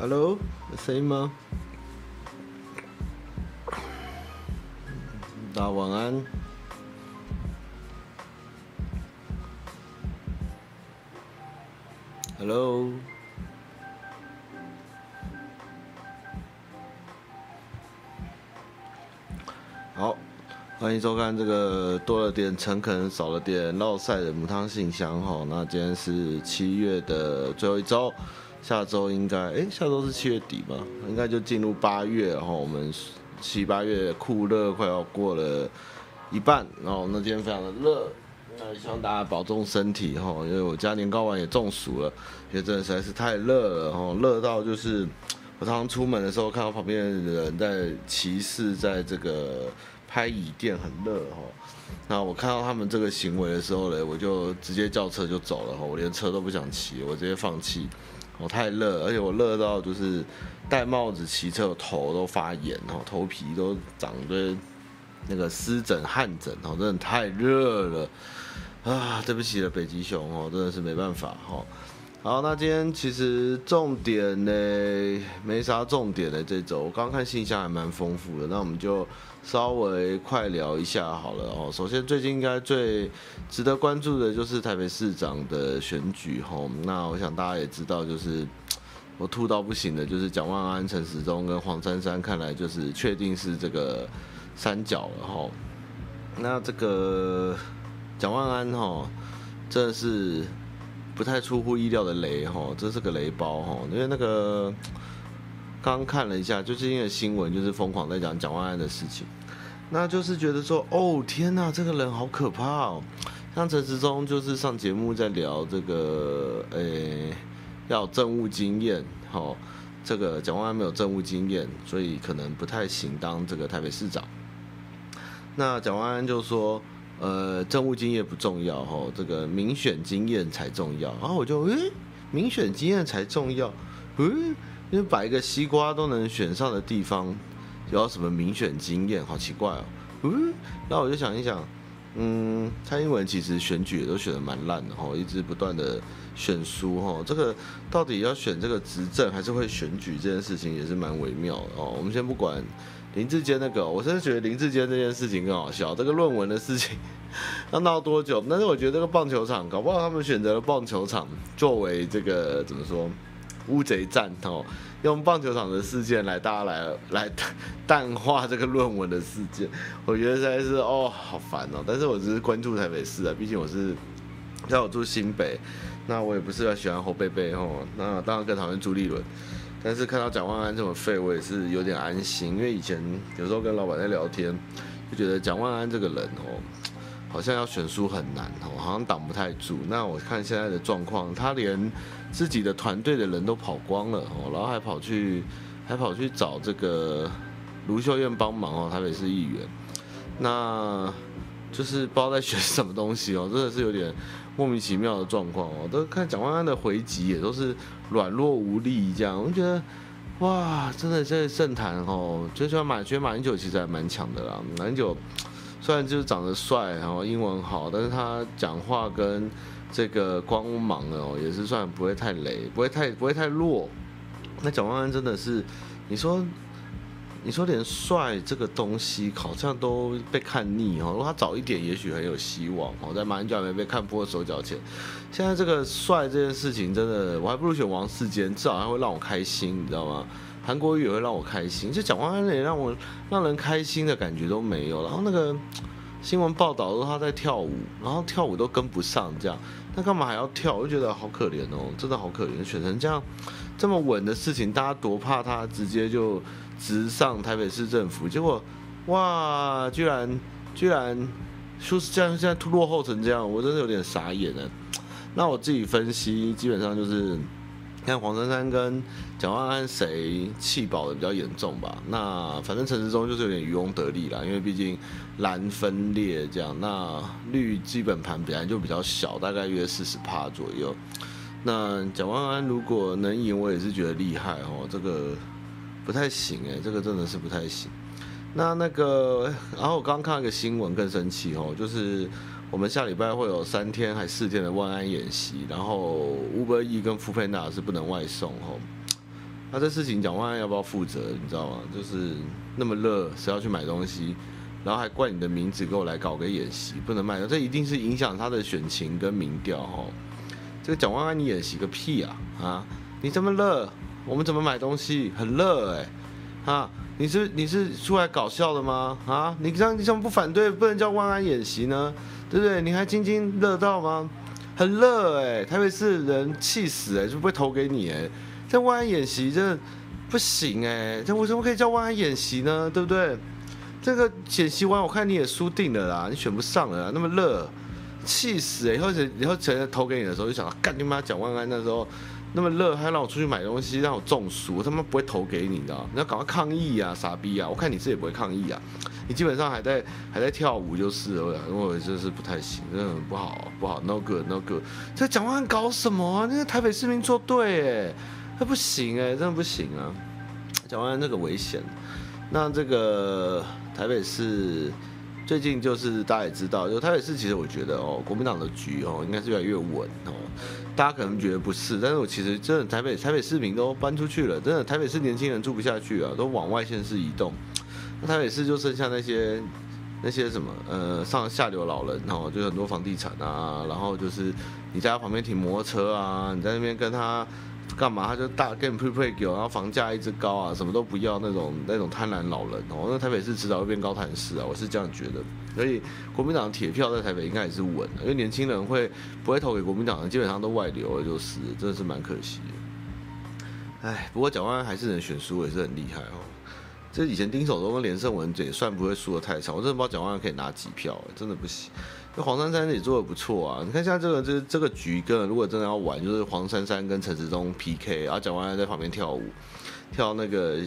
Hello，有声音吗？大家晚安。Hello，好，欢迎收看这个多了点诚恳，少了点烙赛的母汤信箱哈。那今天是七月的最后一周。下周应该，哎，下周是七月底吧？应该就进入八月，然后我们七八月酷热快要过了一半，然后那今天非常的热，那希望大家保重身体哈，因为我家年糕丸也中暑了，因为真的实在是太热了哈，热到就是我常常出门的时候看到旁边的人在骑士在这个拍椅垫，很热哈，那我看到他们这个行为的时候呢，我就直接叫车就走了哈，我连车都不想骑，我直接放弃。我太热，而且我热到就是戴帽子骑车，头都发炎哦，头皮都长着那个湿疹、汗疹哦，真的太热了啊！对不起了，北极熊哦，真的是没办法哈。好，那今天其实重点呢，没啥重点的这周，我刚看信箱还蛮丰富的，那我们就。稍微快聊一下好了哦。首先，最近应该最值得关注的就是台北市长的选举吼。那我想大家也知道，就是我吐到不行的，就是蒋万安、陈时中跟黄珊珊，看来就是确定是这个三角了吼。那这个蒋万安哈，真的是不太出乎意料的雷吼，这是个雷包哈，因为那个。刚看了一下，就是因为新闻就是疯狂在讲蒋万安的事情，那就是觉得说，哦天哪，这个人好可怕哦。像陈时中就是上节目在聊这个，诶、要政务经验，好，这个蒋万安没有政务经验，所以可能不太行当这个台北市长。那蒋万安就说，呃，政务经验不重要，哈，这个民选经验才重要。然后我就，诶、欸，民选经验才重要，嗯。因为摆一个西瓜都能选上的地方，有什么民选经验？好奇怪哦。嗯，那我就想一想，嗯，蔡英文其实选举也都选得蛮烂的哈，一直不断的选输哈。这个到底要选这个执政还是会选举这件事情也是蛮微妙的哦。我们先不管林志坚那个，我真的觉得林志坚这件事情更好笑。这个论文的事情要闹多久？但是我觉得这个棒球场，搞不好他们选择了棒球场作为这个怎么说？乌贼战哦，用棒球场的事件来，大家来来淡化这个论文的事件，我觉得实在是哦，好烦哦。但是我只是关注台北市啊，毕竟我是在我住新北，那我也不是要喜欢侯贝贝哦，那当然更讨厌朱立伦。但是看到蒋万安这么废，我也是有点安心，因为以前有时候跟老板在聊天，就觉得蒋万安这个人哦，好像要选输很难哦，好像挡不太住。那我看现在的状况，他连。自己的团队的人都跑光了哦，然后还跑去，还跑去找这个卢秀燕帮忙哦，台北市议员，那就是不知道在选什么东西哦，真的是有点莫名其妙的状况哦。都看蒋万安的回击也都是软弱无力这样，我觉得哇，真的在政坛哦，就说马，觉得马英九其实还蛮强的啦。马英九虽然就是长得帅，然后英文好，但是他讲话跟这个光芒哦，也是算不会太雷，不会太不会太弱。那蒋万安真的是，你说，你说连帅这个东西好像都被看腻哦。如果他早一点，也许很有希望哦。在马英九还没被看破手脚前，现在这个帅这件事情真的，我还不如选王世坚，至少还会让我开心，你知道吗？韩国瑜也会让我开心，就蒋万安连让我让人开心的感觉都没有。然后那个。新闻报道说他在跳舞，然后跳舞都跟不上，这样，那干嘛还要跳？我就觉得好可怜哦，真的好可怜，选成这样这么稳的事情，大家多怕他直接就直上台北市政府，结果哇，居然居然说是这样，现在落后成这样，我真的有点傻眼了。那我自己分析，基本上就是。看黄珊珊跟蒋万安谁气饱的比较严重吧？那反正陈时中就是有点渔翁得利啦，因为毕竟蓝分裂这样，那绿基本盘本来就比较小，大概约四十趴左右。那蒋万安如果能赢，我也是觉得厉害哦。这个不太行哎，这个真的是不太行。那那个，然后我刚刚看了个新闻，更生气哦，就是。我们下礼拜会有三天还四天的万安演习，然后 Uber E 跟 f o o p a n d a 是不能外送哦。那这事情蒋万安要不要负责？你知道吗？就是那么热，谁要去买东西？然后还怪你的名字给我来搞个演习，不能卖，这一定是影响他的选情跟民调哈。这个蒋万安你演习个屁啊啊！你这么热，我们怎么买东西？很热哎、啊！你是你是出来搞笑的吗？啊！你这样你怎么不反对？不能叫万安演习呢？对不对？你还津津乐道吗？很热哎、欸，台北市人气死哎、欸，就不会投给你哎、欸。这万安演习这不行哎、欸，这为什么可以叫万安演习呢？对不对？这个演习完，我看你也输定了啦，你选不上了啦，那么热，气死哎、欸！以后以后谁投给你的时候，就想干你妈讲万安那时候那么热，还让我出去买东西，让我中暑，他妈不会投给你的，你要赶快抗议啊，傻逼啊！我看你这也不会抗议啊，你基本上还在还在跳舞就是了，因为我就是不太行，真的很不好不好，no good no good。这蒋万搞什么啊？那个台北市民作对哎，他不行哎，真的不行啊！蒋万安那个危险。那这个台北市最近就是大家也知道，就台北市其实我觉得哦，国民党的局哦应该是越来越稳哦。大家可能觉得不是，但是我其实真的台北台北市民都搬出去了，真的台北市年轻人住不下去啊，都往外县市移动。那台北市就剩下那些那些什么呃上下流老人然后，就很多房地产啊，然后就是你在他旁边停摩托车啊，你在那边跟他。干嘛？他就大给你 prepaid 给，然后房价一直高啊，什么都不要那种那种贪婪老人哦。那台北市迟早会变高谭市啊，我是这样觉得。所以国民党铁票在台北应该也是稳的，因为年轻人会不会投给国民党的，基本上都外流了，就是真的是蛮可惜的。哎，不过蒋万安还是能选输，也是很厉害哦。这以前丁守中跟连胜文也算不会输得太惨，我真的不知道蒋万安可以拿几票，真的不行。黄珊珊也做得不错啊！你看现在这个这这个局，跟如果真的要玩，就是黄珊珊跟陈时中 PK，然后蒋万安在旁边跳舞，跳那个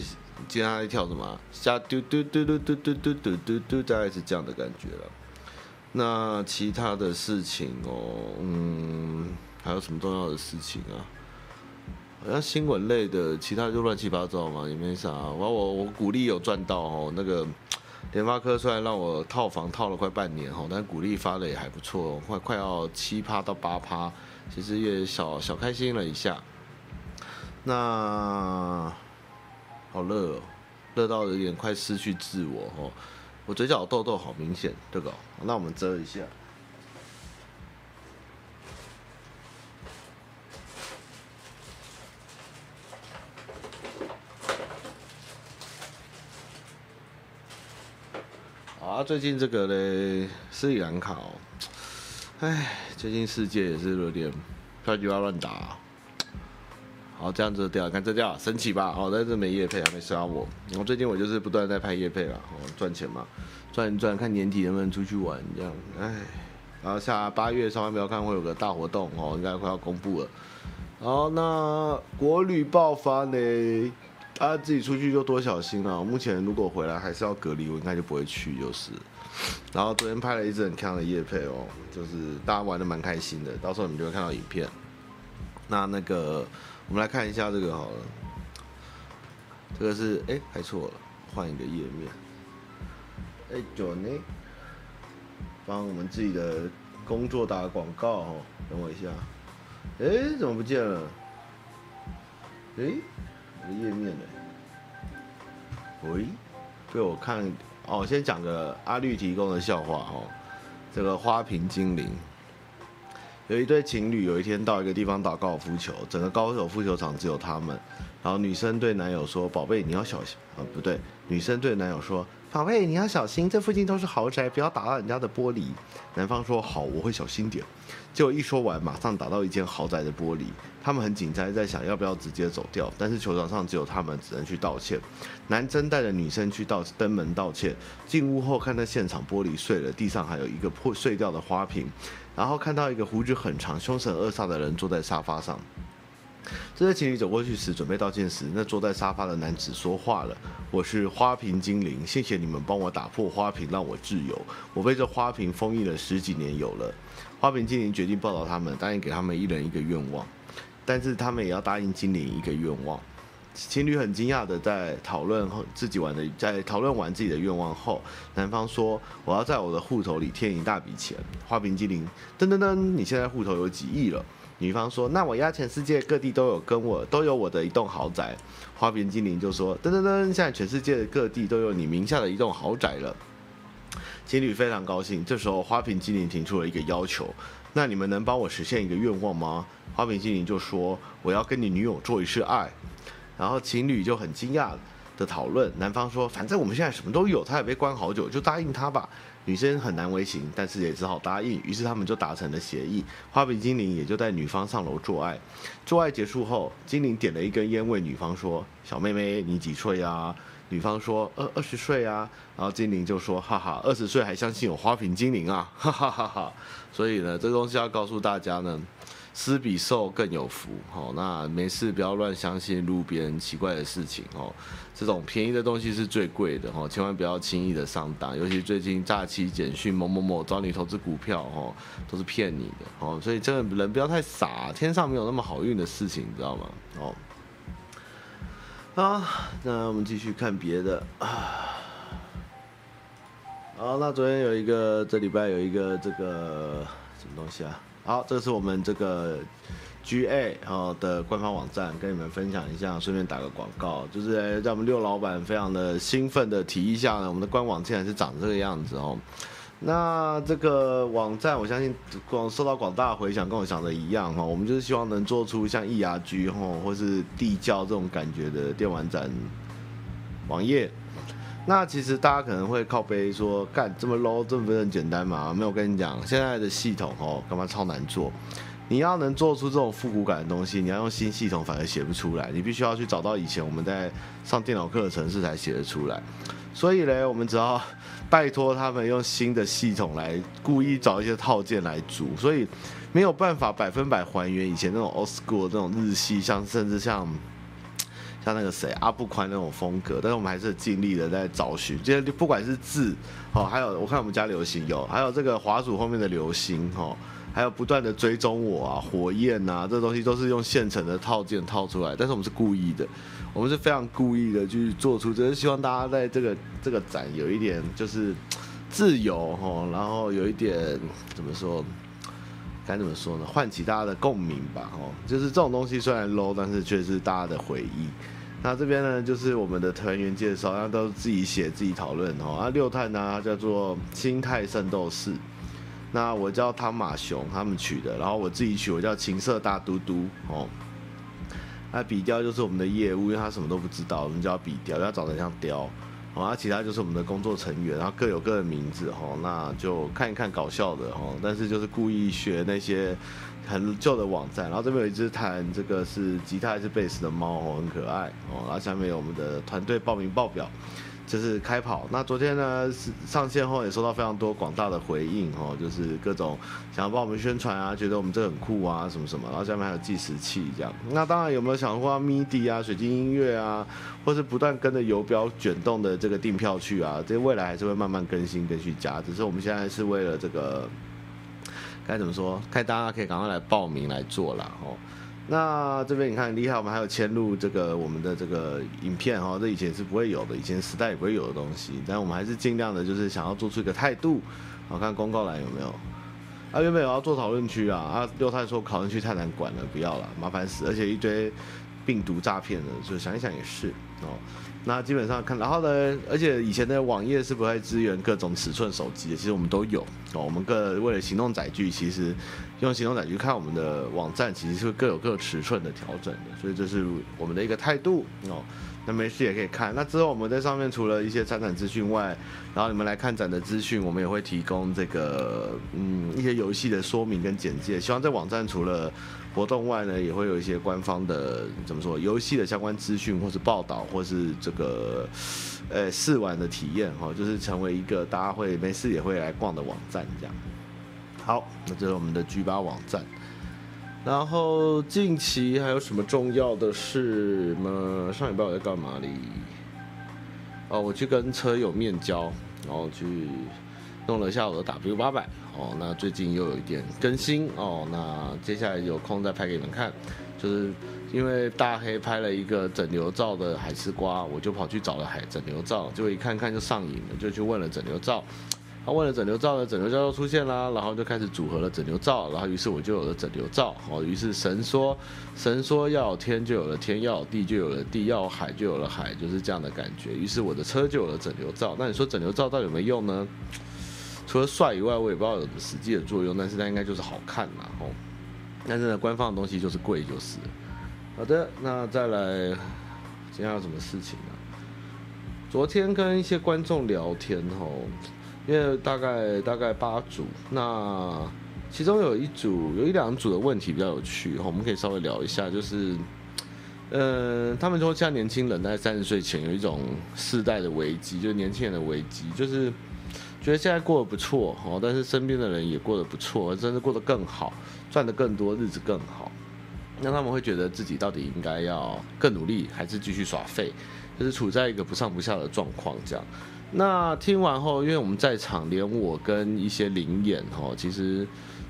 接下来跳什么？下嘟嘟嘟嘟嘟嘟嘟嘟嘟，大概是这样的感觉了。那其他的事情哦，嗯，还有什么重要的事情啊？好像新闻类的，其他就乱七八糟嘛，也没啥。我我我股利有赚到哦，那个。联发科虽然让我套房套了快半年哈，但股利发的也还不错，快快要七趴到八趴，其实也小小开心了一下。那好热哦，热到有点快失去自我哦，我嘴角痘痘好明显，这个，那我们遮一下。最近这个嘞，斯里兰卡哦，哎，最近世界也是有点票据要乱打。好，这样子掉，看这掉，神奇吧？哦，但是没业配，还没刷我。然后最近我就是不断在拍业配了，哦，赚钱嘛，赚一赚，看年底能不能出去玩这样。哎，然后下八月上班不要看会有个大活动哦，应该快要公布了。好，那国旅爆发呢？大家自己出去就多小心了。目前如果回来还是要隔离，我应该就不会去，就是。然后昨天拍了一支很强的夜配哦，就是大家玩的蛮开心的，到时候你们就会看到影片。那那个，我们来看一下这个好了。这个是哎，还错了，换一个页面。哎，九呢？帮我们自己的工作打广告哦，等我一下。哎，怎么不见了？哎。页面呢？喂，被我看哦。先讲个阿绿提供的笑话哦。这个花瓶精灵，有一对情侣，有一天到一个地方打高尔夫球，整个高尔夫球场只有他们。然后女生对男友说：“宝贝，你要小心啊！”不对，女生对男友说：“宝贝，你要小心，这附近都是豪宅，不要打到人家的玻璃。”男方说：“好，我会小心点。”就一说完，马上打到一间豪宅的玻璃。他们很紧张，在想要不要直接走掉，但是球场上只有他们，只能去道歉。男生带着女生去道登门道歉，进屋后看到现场玻璃碎了，地上还有一个破碎掉的花瓶，然后看到一个胡子很长、凶神恶煞的人坐在沙发上。这对情侣走过去时，准备道歉时，那坐在沙发的男子说话了：“我是花瓶精灵，谢谢你们帮我打破花瓶，让我自由。我被这花瓶封印了十几年有了。”花瓶精灵决定报答他们，答应给他们一人一个愿望。但是他们也要答应精灵一个愿望，情侣很惊讶的在讨论后自己玩的，在讨论完自己的愿望后，男方说：“我要在我的户头里添一大笔钱。”花瓶精灵噔噔噔，你现在户头有几亿了？女方说：“那我要全世界各地都有跟我都有我的一栋豪宅。”花瓶精灵就说：“噔噔噔，现在全世界各地都有你名下的一栋豪宅了。”情侣非常高兴。这时候花瓶精灵提出了一个要求：“那你们能帮我实现一个愿望吗？”花瓶精灵就说：“我要跟你女友做一次爱。”然后情侣就很惊讶的讨论，男方说：“反正我们现在什么都有，他也被关好久，就答应他吧。”女生很难为情，但是也只好答应。于是他们就达成了协议，花瓶精灵也就带女方上楼做爱。做爱结束后，精灵点了一根烟，问女方说：“小妹妹，你几岁啊？”女方说：“二二十岁啊。”然后精灵就说：“哈哈，二十岁还相信有花瓶精灵啊？哈哈哈哈！”所以呢，这东西要告诉大家呢。施比受更有福，哦，那没事不要乱相信路边奇怪的事情，哦，这种便宜的东西是最贵的，哦，千万不要轻易的上当，尤其最近诈欺简讯某某某找你投资股票，哦，都是骗你的，哦，所以这个人不要太傻，天上没有那么好运的事情，你知道吗？哦，好，那我们继续看别的啊，好，那昨天有一个，这礼拜有一个这个什么东西啊？好，这是我们这个 GA 哦的官方网站，跟你们分享一下，顺便打个广告，就是在我们六老板非常的兴奋的提议下呢，我们的官网竟然是长这个样子哦。那这个网站，我相信广受到广大回响，跟我想的一样哈，我们就是希望能做出像易牙居哈或是地窖这种感觉的电玩展网页。那其实大家可能会靠背说，干这么 low，这不是很简单吗？没有，跟你讲，现在的系统哦，干嘛超难做？你要能做出这种复古感的东西，你要用新系统反而写不出来，你必须要去找到以前我们在上电脑课的程式才写得出来。所以呢，我们只要拜托他们用新的系统来故意找一些套件来组，所以没有办法百分百还原以前那种 old school 这种日系，像甚至像。像那个谁阿布宽那种风格，但是我们还是尽力的在找寻。今天不管是字，哦，还有我看我们家流星有，还有这个滑鼠后面的流星，哦，还有不断的追踪我啊，火焰啊，这东西都是用现成的套件套出来。但是我们是故意的，我们是非常故意的去做出，只是希望大家在这个这个展有一点就是自由，哦，然后有一点怎么说，该怎么说呢？唤起大家的共鸣吧，哦，就是这种东西虽然 low，但是却是大家的回忆。那这边呢，就是我们的团员介绍，然后都自己写自己讨论哦。啊，六探呢叫做心态圣斗士，那我叫汤马熊，他们取的，然后我自己取，我叫情色大嘟嘟哦。那笔雕就是我们的业务，因为他什么都不知道，我们叫笔雕，要长得像雕。好，那其他就是我们的工作成员，然后各有各的名字哦。那就看一看搞笑的哦，但是就是故意学那些。很旧的网站，然后这边有一只弹这个是吉他还是贝斯的猫哦，很可爱哦。然后下面有我们的团队报名报表，就是开跑。那昨天呢上线后也收到非常多广大的回应哦，就是各种想要帮我们宣传啊，觉得我们这很酷啊什么什么。然后下面还有计时器这样。那当然有没有想过 MIDI 啊、水晶音乐啊，或是不断跟着游标卷动的这个订票去啊？这未来还是会慢慢更新跟去加，只是我们现在是为了这个。该怎么说？看大家可以赶快来报名来做啦哦。那这边你看厉害，我们还有嵌入这个我们的这个影片哦，这以前是不会有的，以前时代也不会有的东西。但我们还是尽量的，就是想要做出一个态度。好，看公告栏有没有？啊，原本有要做讨论区啊，啊，六太说讨论区太难管了，不要了，麻烦死，而且一堆病毒诈骗的，就想一想也是哦。那基本上看，然后呢，而且以前的网页是不会支援各种尺寸手机的，其实我们都有哦。我们各为了行动载具，其实用行动载具看我们的网站，其实是各有各尺寸的调整的，所以这是我们的一个态度哦。那没事也可以看。那之后我们在上面除了一些参展资讯外，然后你们来看展的资讯，我们也会提供这个嗯一些游戏的说明跟简介。希望在网站除了活动外呢，也会有一些官方的怎么说游戏的相关资讯，或是报道，或是这个呃试玩的体验哈，就是成为一个大家会没事也会来逛的网站这样。好，那这是我们的 G 八网站。然后近期还有什么重要的事吗？上礼拜我在干嘛哩？哦，我去跟车友面交，然后去弄了一下我的 W 八百。哦，那最近又有一点更新哦，那接下来有空再拍给你们看。就是因为大黑拍了一个整流罩的海丝瓜，我就跑去找了海整流罩，结果一看看就上瘾了，就去问了整流罩。他问了整流罩呢，整流罩就出现啦，然后就开始组合了整流罩，然后于是我就有了整流罩。哦，于是神说，神说要有天就有了天，要有地就有了地，要有海就有了海，就是这样的感觉。于是我的车就有了整流罩。那你说整流罩到底有没有用呢？除了帅以外，我也不知道有什么实际的作用，但是它应该就是好看嘛，吼。但是呢，官方的东西就是贵，就是。好的，那再来，今天有什么事情呢？昨天跟一些观众聊天，吼。因为大概大概八组，那其中有一组有一两组的问题比较有趣，我们可以稍微聊一下，就是，呃，他们说现在年轻人在三十岁前有一种世代的危机，就是年轻人的危机，就是觉得现在过得不错，哦，但是身边的人也过得不错，甚至过得更好，赚得更多，日子更好，那他们会觉得自己到底应该要更努力，还是继续耍废，就是处在一个不上不下的状况，这样。那听完后，因为我们在场，连我跟一些临演哦，其实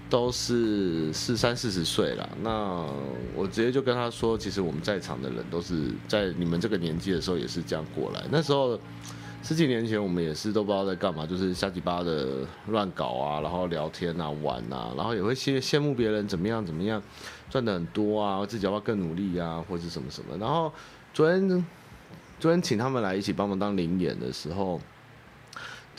都是四三四十岁了。那我直接就跟他说，其实我们在场的人都是在你们这个年纪的时候也是这样过来。那时候十几年前，我们也是都不知道在干嘛，就是瞎鸡巴的乱搞啊，然后聊天啊、玩啊，然后也会羡羡慕别人怎么样怎么样赚的很多啊，自己要不要更努力啊，或者什么什么。然后昨天昨天请他们来一起帮忙当临演的时候。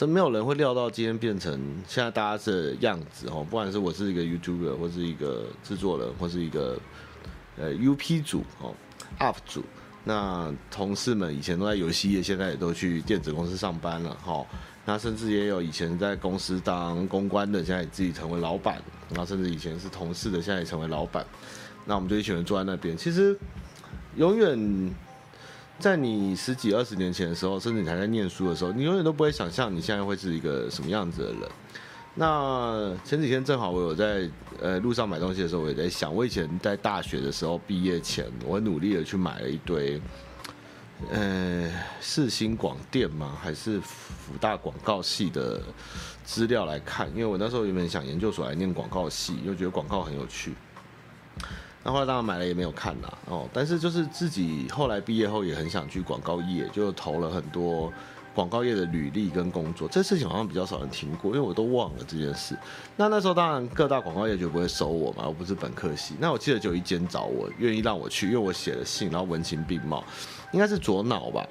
没有人会料到今天变成现在大家这样子哦，不管是我是一个 YouTuber，或是一个制作人，或是一个呃 UP 主哦，UP 主，那同事们以前都在游戏业，现在也都去电子公司上班了哈。那甚至也有以前在公司当公关的，现在自己成为老板。然后甚至以前是同事的，现在也成为老板。那我们就一群人坐在那边，其实永远。在你十几二十年前的时候，甚至你还在念书的时候，你永远都不会想象你现在会是一个什么样子的人。那前几天正好我有在呃路上买东西的时候，我也在想，我以前在大学的时候毕业前，我努力的去买了一堆，呃，世新广电吗？还是辅大广告系的资料来看，因为我那时候原本想研究所来念广告系，又觉得广告很有趣。那后来当然买了也没有看啦，哦，但是就是自己后来毕业后也很想去广告业，就投了很多广告业的履历跟工作。这事情好像比较少人听过，因为我都忘了这件事。那那时候当然各大广告业就不会收我嘛，我不是本科系。那我记得就有一间找我，愿意让我去，因为我写了信，然后文情并茂，应该是左脑吧。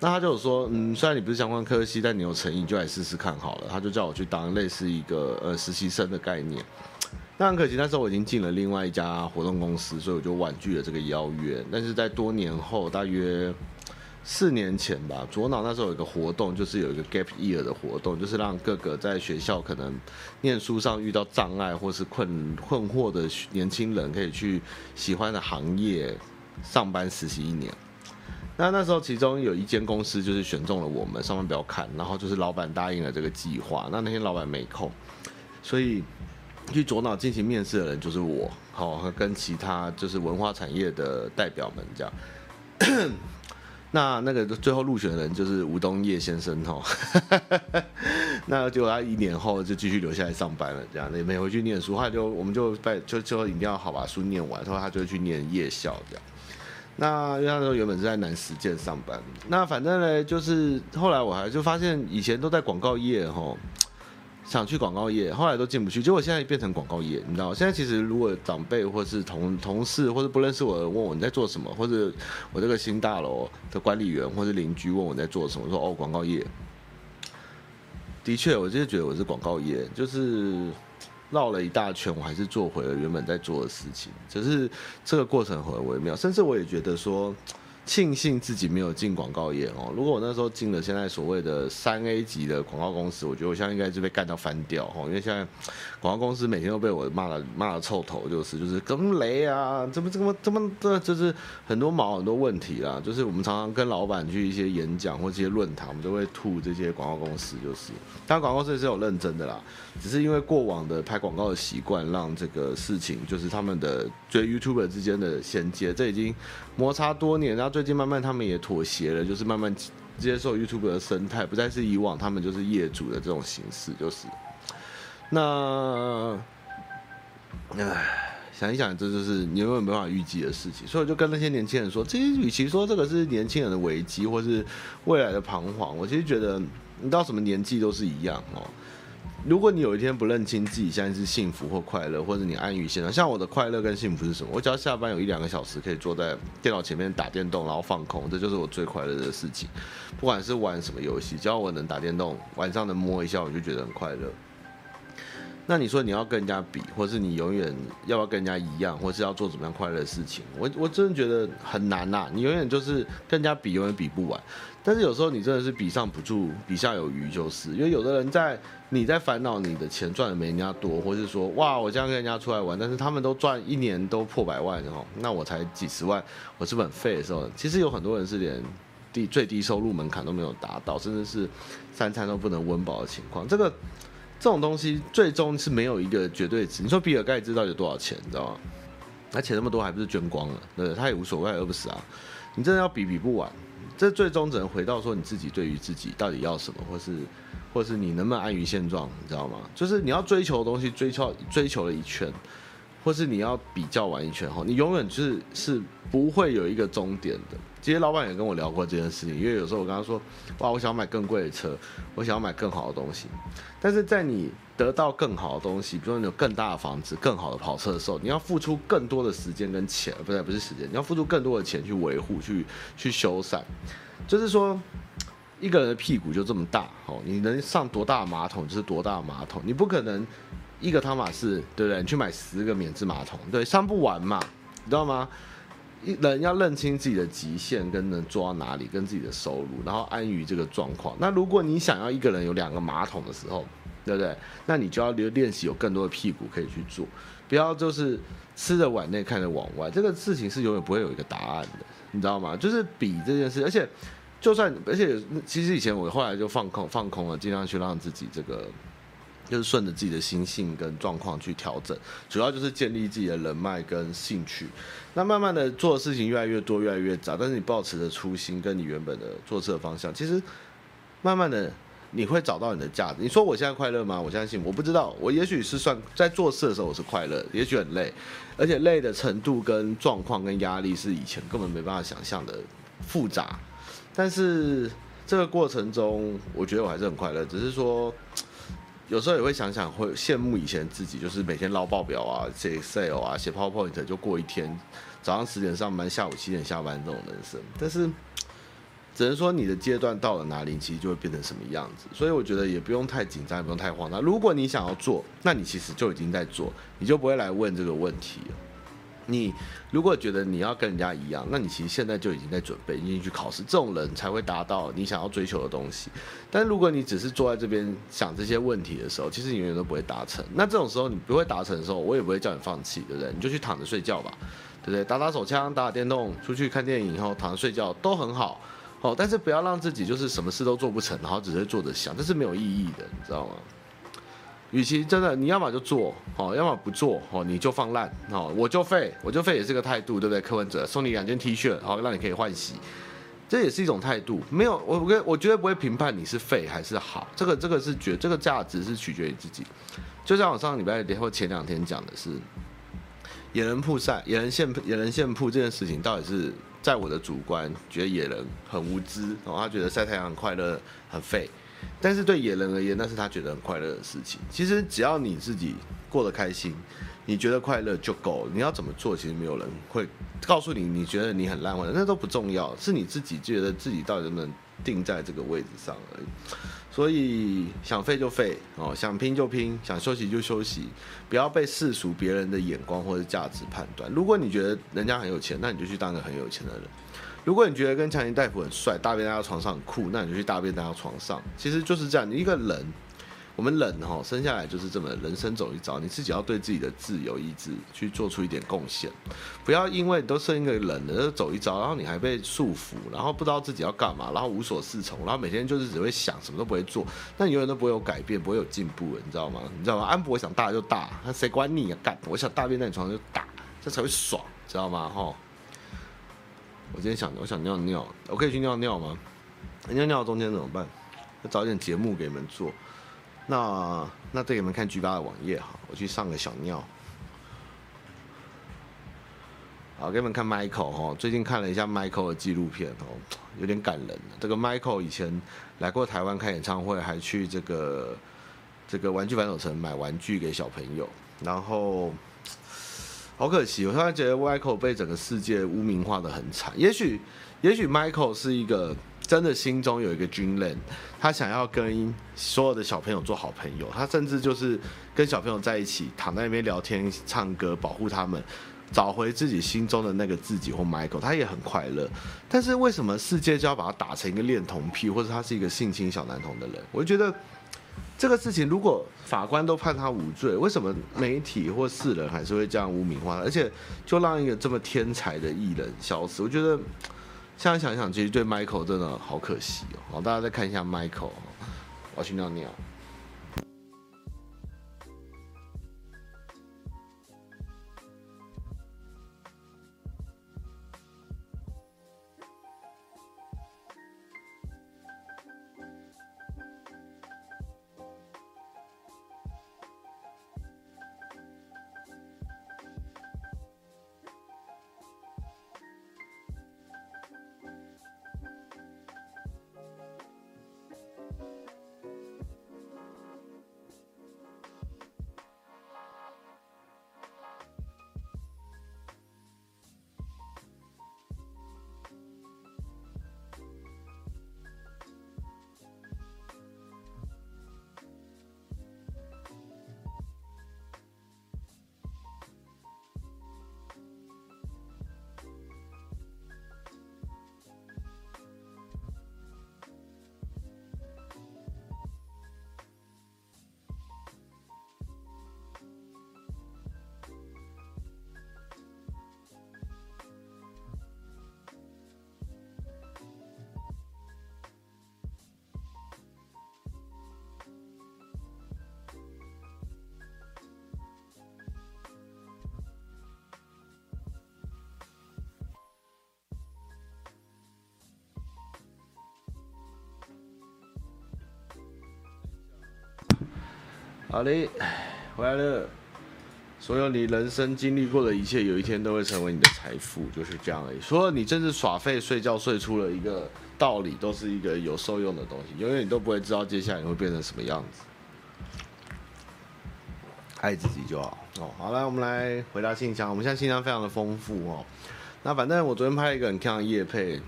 那他就说，嗯，虽然你不是相关科系，但你有诚意，就来试试看好了。他就叫我去当类似一个呃实习生的概念。那很可惜，那时候我已经进了另外一家活动公司，所以我就婉拒了这个邀约。但是在多年后，大约四年前吧，左脑那时候有一个活动，就是有一个 gap year 的活动，就是让各个在学校可能念书上遇到障碍或是困困惑的年轻人，可以去喜欢的行业上班实习一年。那那时候其中有一间公司就是选中了我们，上班不要看，然后就是老板答应了这个计划。那那天老板没空，所以。去左脑进行面试的人就是我，好，跟其他就是文化产业的代表们这样。那那个最后入选的人就是吴东叶先生，哈。那结果他一年后就继续留下来上班了，这样也没回去念书。他就我们就拜就就一定要好把书念完，然后他就去念夜校这样。那因为那时候原本是在南实践上班，那反正呢就是后来我还就发现以前都在广告业，哈。想去广告业，后来都进不去，结果现在变成广告业，你知道？现在其实如果长辈或是同同事或者不认识我的问我你在做什么，或者我这个新大楼的管理员或者邻居问我在做什么，说哦广告业。的确，我就是觉得我是广告业，就是绕了一大圈，我还是做回了原本在做的事情，只是这个过程很微妙，甚至我也觉得说。庆幸自己没有进广告业哦。如果我那时候进了现在所谓的三 A 级的广告公司，我觉得我现在应该是被干到翻掉哦。因为现在广告公司每天都被我骂了骂了臭头，就是就是跟雷啊，怎么怎么怎么的，就是很多毛很多问题啦。就是我们常常跟老板去一些演讲或这些论坛，我们都会吐这些广告公司，就是当然广告公司也是有认真的啦，只是因为过往的拍广告的习惯，让这个事情就是他们的追 YouTuber 之间的衔接，这已经摩擦多年，然后。最近慢慢他们也妥协了，就是慢慢接受 YouTube 的生态，不再是以往他们就是业主的这种形式，就是那，唉，想一想，这就是你永远没办法预计的事情。所以我就跟那些年轻人说，其实与其说这个是年轻人的危机，或是未来的彷徨，我其实觉得你到什么年纪都是一样哦。如果你有一天不认清自己现在是幸福或快乐，或者你安于现状，像我的快乐跟幸福是什么？我只要下班有一两个小时可以坐在电脑前面打电动，然后放空，这就是我最快乐的事情。不管是玩什么游戏，只要我能打电动，晚上能摸一下，我就觉得很快乐。那你说你要跟人家比，或是你永远要不要跟人家一样，或是要做怎么样快乐的事情？我我真的觉得很难呐、你永远就是跟人家比，永远比不完。但是有时候你真的是比上不足，比下有余，就是因为有的人在你在烦恼你的钱赚的没人家多，或是说哇，我这样跟人家出来玩，但是他们都赚一年都破百万哦，那我才几十万，我是不是很废的时候，其实有很多人是连低最低收入门槛都没有达到，甚至是三餐都不能温饱的情况。这个这种东西最终是没有一个绝对值。你说比尔盖茨到底有多少钱，你知道吗？他钱那么多，还不是捐光了？对，他也无所谓，饿不死啊。你真的要比比不完。这最终只能回到说你自己对于自己到底要什么，或是，或是你能不能安于现状，你知道吗？就是你要追求的东西，追求追求了一圈，或是你要比较完一圈后，你永远就是是不会有一个终点的。其实老板也跟我聊过这件事情，因为有时候我跟他说，哇，我想买更贵的车，我想要买更好的东西，但是在你得到更好的东西，比如说你有更大的房子、更好的跑车的时候，你要付出更多的时间跟钱，不对，不是时间，你要付出更多的钱去维护、去去修缮。就是说，一个人的屁股就这么大，哦，你能上多大马桶就是多大马桶，你不可能一个汤马士，对不对？你去买十个免治马桶，对，上不完嘛，你知道吗？一人要认清自己的极限，跟能做到哪里，跟自己的收入，然后安于这个状况。那如果你想要一个人有两个马桶的时候，对不对？那你就要练练习有更多的屁股可以去做，不要就是吃着碗内看着碗外。这个事情是永远不会有一个答案的，你知道吗？就是比这件事，而且就算而且其实以前我后来就放空放空了，尽量去让自己这个。就是顺着自己的心性跟状况去调整，主要就是建立自己的人脉跟兴趣。那慢慢的做的事情越来越多，越来越杂，但是你保持着初心跟你原本的做事的方向，其实慢慢的你会找到你的价值。你说我现在快乐吗？我相信我不知道，我也许是算在做事的时候我是快乐，也许很累，而且累的程度跟状况跟压力是以前根本没办法想象的复杂。但是这个过程中，我觉得我还是很快乐，只是说。有时候也会想想，会羡慕以前自己，就是每天捞报表啊、写 Excel 啊、写 PowerPoint 就过一天，早上十点上班，下午七点下班这种人生。但是，只能说你的阶段到了哪里，其实就会变成什么样子。所以我觉得也不用太紧张，也不用太慌张。如果你想要做，那你其实就已经在做，你就不会来问这个问题了。你如果觉得你要跟人家一样，那你其实现在就已经在准备，已经去考试。这种人才会达到你想要追求的东西。但如果你只是坐在这边想这些问题的时候，其实你永远都不会达成。那这种时候你不会达成的时候，我也不会叫你放弃，对不对？你就去躺着睡觉吧，对不对？打打手枪，打打电动，出去看电影，然后躺着睡觉都很好。哦，但是不要让自己就是什么事都做不成，然后只是坐着想，这是没有意义的，你知道吗？与其真的，你要么就做，好，要么不做，好，你就放烂，好，我就废，我就废也是个态度，对不对？柯文哲送你两件 T 恤，好，让你可以换洗，这也是一种态度。没有，我我我绝对不会评判你是废还是好，这个这个是绝，这个价值是取决于自己。就像我上个礼拜或前两天讲的是，野人曝晒，野人献野人献曝这件事情，到底是在我的主观觉得野人很无知，然后他觉得晒太阳很快乐，很废。但是对野人而言，那是他觉得很快乐的事情。其实只要你自己过得开心，你觉得快乐就够了。你要怎么做，其实没有人会告诉你。你觉得你很烂，或者那都不重要，是你自己觉得自己到底能不能定在这个位置上而已。所以想废就废哦，想拼就拼，想休息就休息，不要被世俗别人的眼光或者价值判断。如果你觉得人家很有钱，那你就去当个很有钱的人。如果你觉得跟强尼大夫很帅，大便在他床上很酷，那你就去大便在他床上。其实就是这样，你一个人，我们人哈生下来就是这么，人生走一遭，你自己要对自己的自由意志去做出一点贡献，不要因为都生一个人了，就走一遭，然后你还被束缚，然后不知道自己要干嘛，然后无所适从，然后每天就是只会想，什么都不会做，那你永远都不会有改变，不会有进步，你知道吗？你知道吗？安博想大就大，那谁管你啊？干，我想大便在你床上就大，这才会爽，知道吗？哈。我今天想，我想尿尿，我可以去尿尿吗？尿尿中间怎么办？要找点节目给你们做。那那带你们看 G 八的网页哈，我去上个小尿。好，给你们看 Michael 哦，最近看了一下 Michael 的纪录片哦，有点感人。这个 Michael 以前来过台湾开演唱会，还去这个这个玩具反斗城买玩具给小朋友，然后好可惜，我突然觉得 Michael 被整个世界污名化的很惨。也许，也许 Michael 是一个真的心中有一个 dreamland，他想要跟所有的小朋友做好朋友，他甚至就是跟小朋友在一起，躺在那边聊天、唱歌，保护他们。找回自己心中的那个自己或 Michael，他也很快乐。但是为什么世界就要把他打成一个恋童癖，或者他是一个性侵小男童的人？我觉得这个事情，如果法官都判他无罪，为什么媒体或世人还是会这样污名化？而且就让一个这么天才的艺人消失？我觉得现在想想，其实对 Michael 真的好可惜哦。好，大家再看一下 Michael，我要去尿尿。好嘞，回来了。所有你人生经历过的一切，有一天都会成为你的财富，就是这样而已。所有你真是耍废睡觉睡出了一个道理，都是一个有受用的东西。永远你都不会知道接下来你会变成什么样子。爱自己就好哦。好了，我们来回答信箱。我们现在信箱非常的丰富哦。那反正我昨天拍了一个很强的夜配。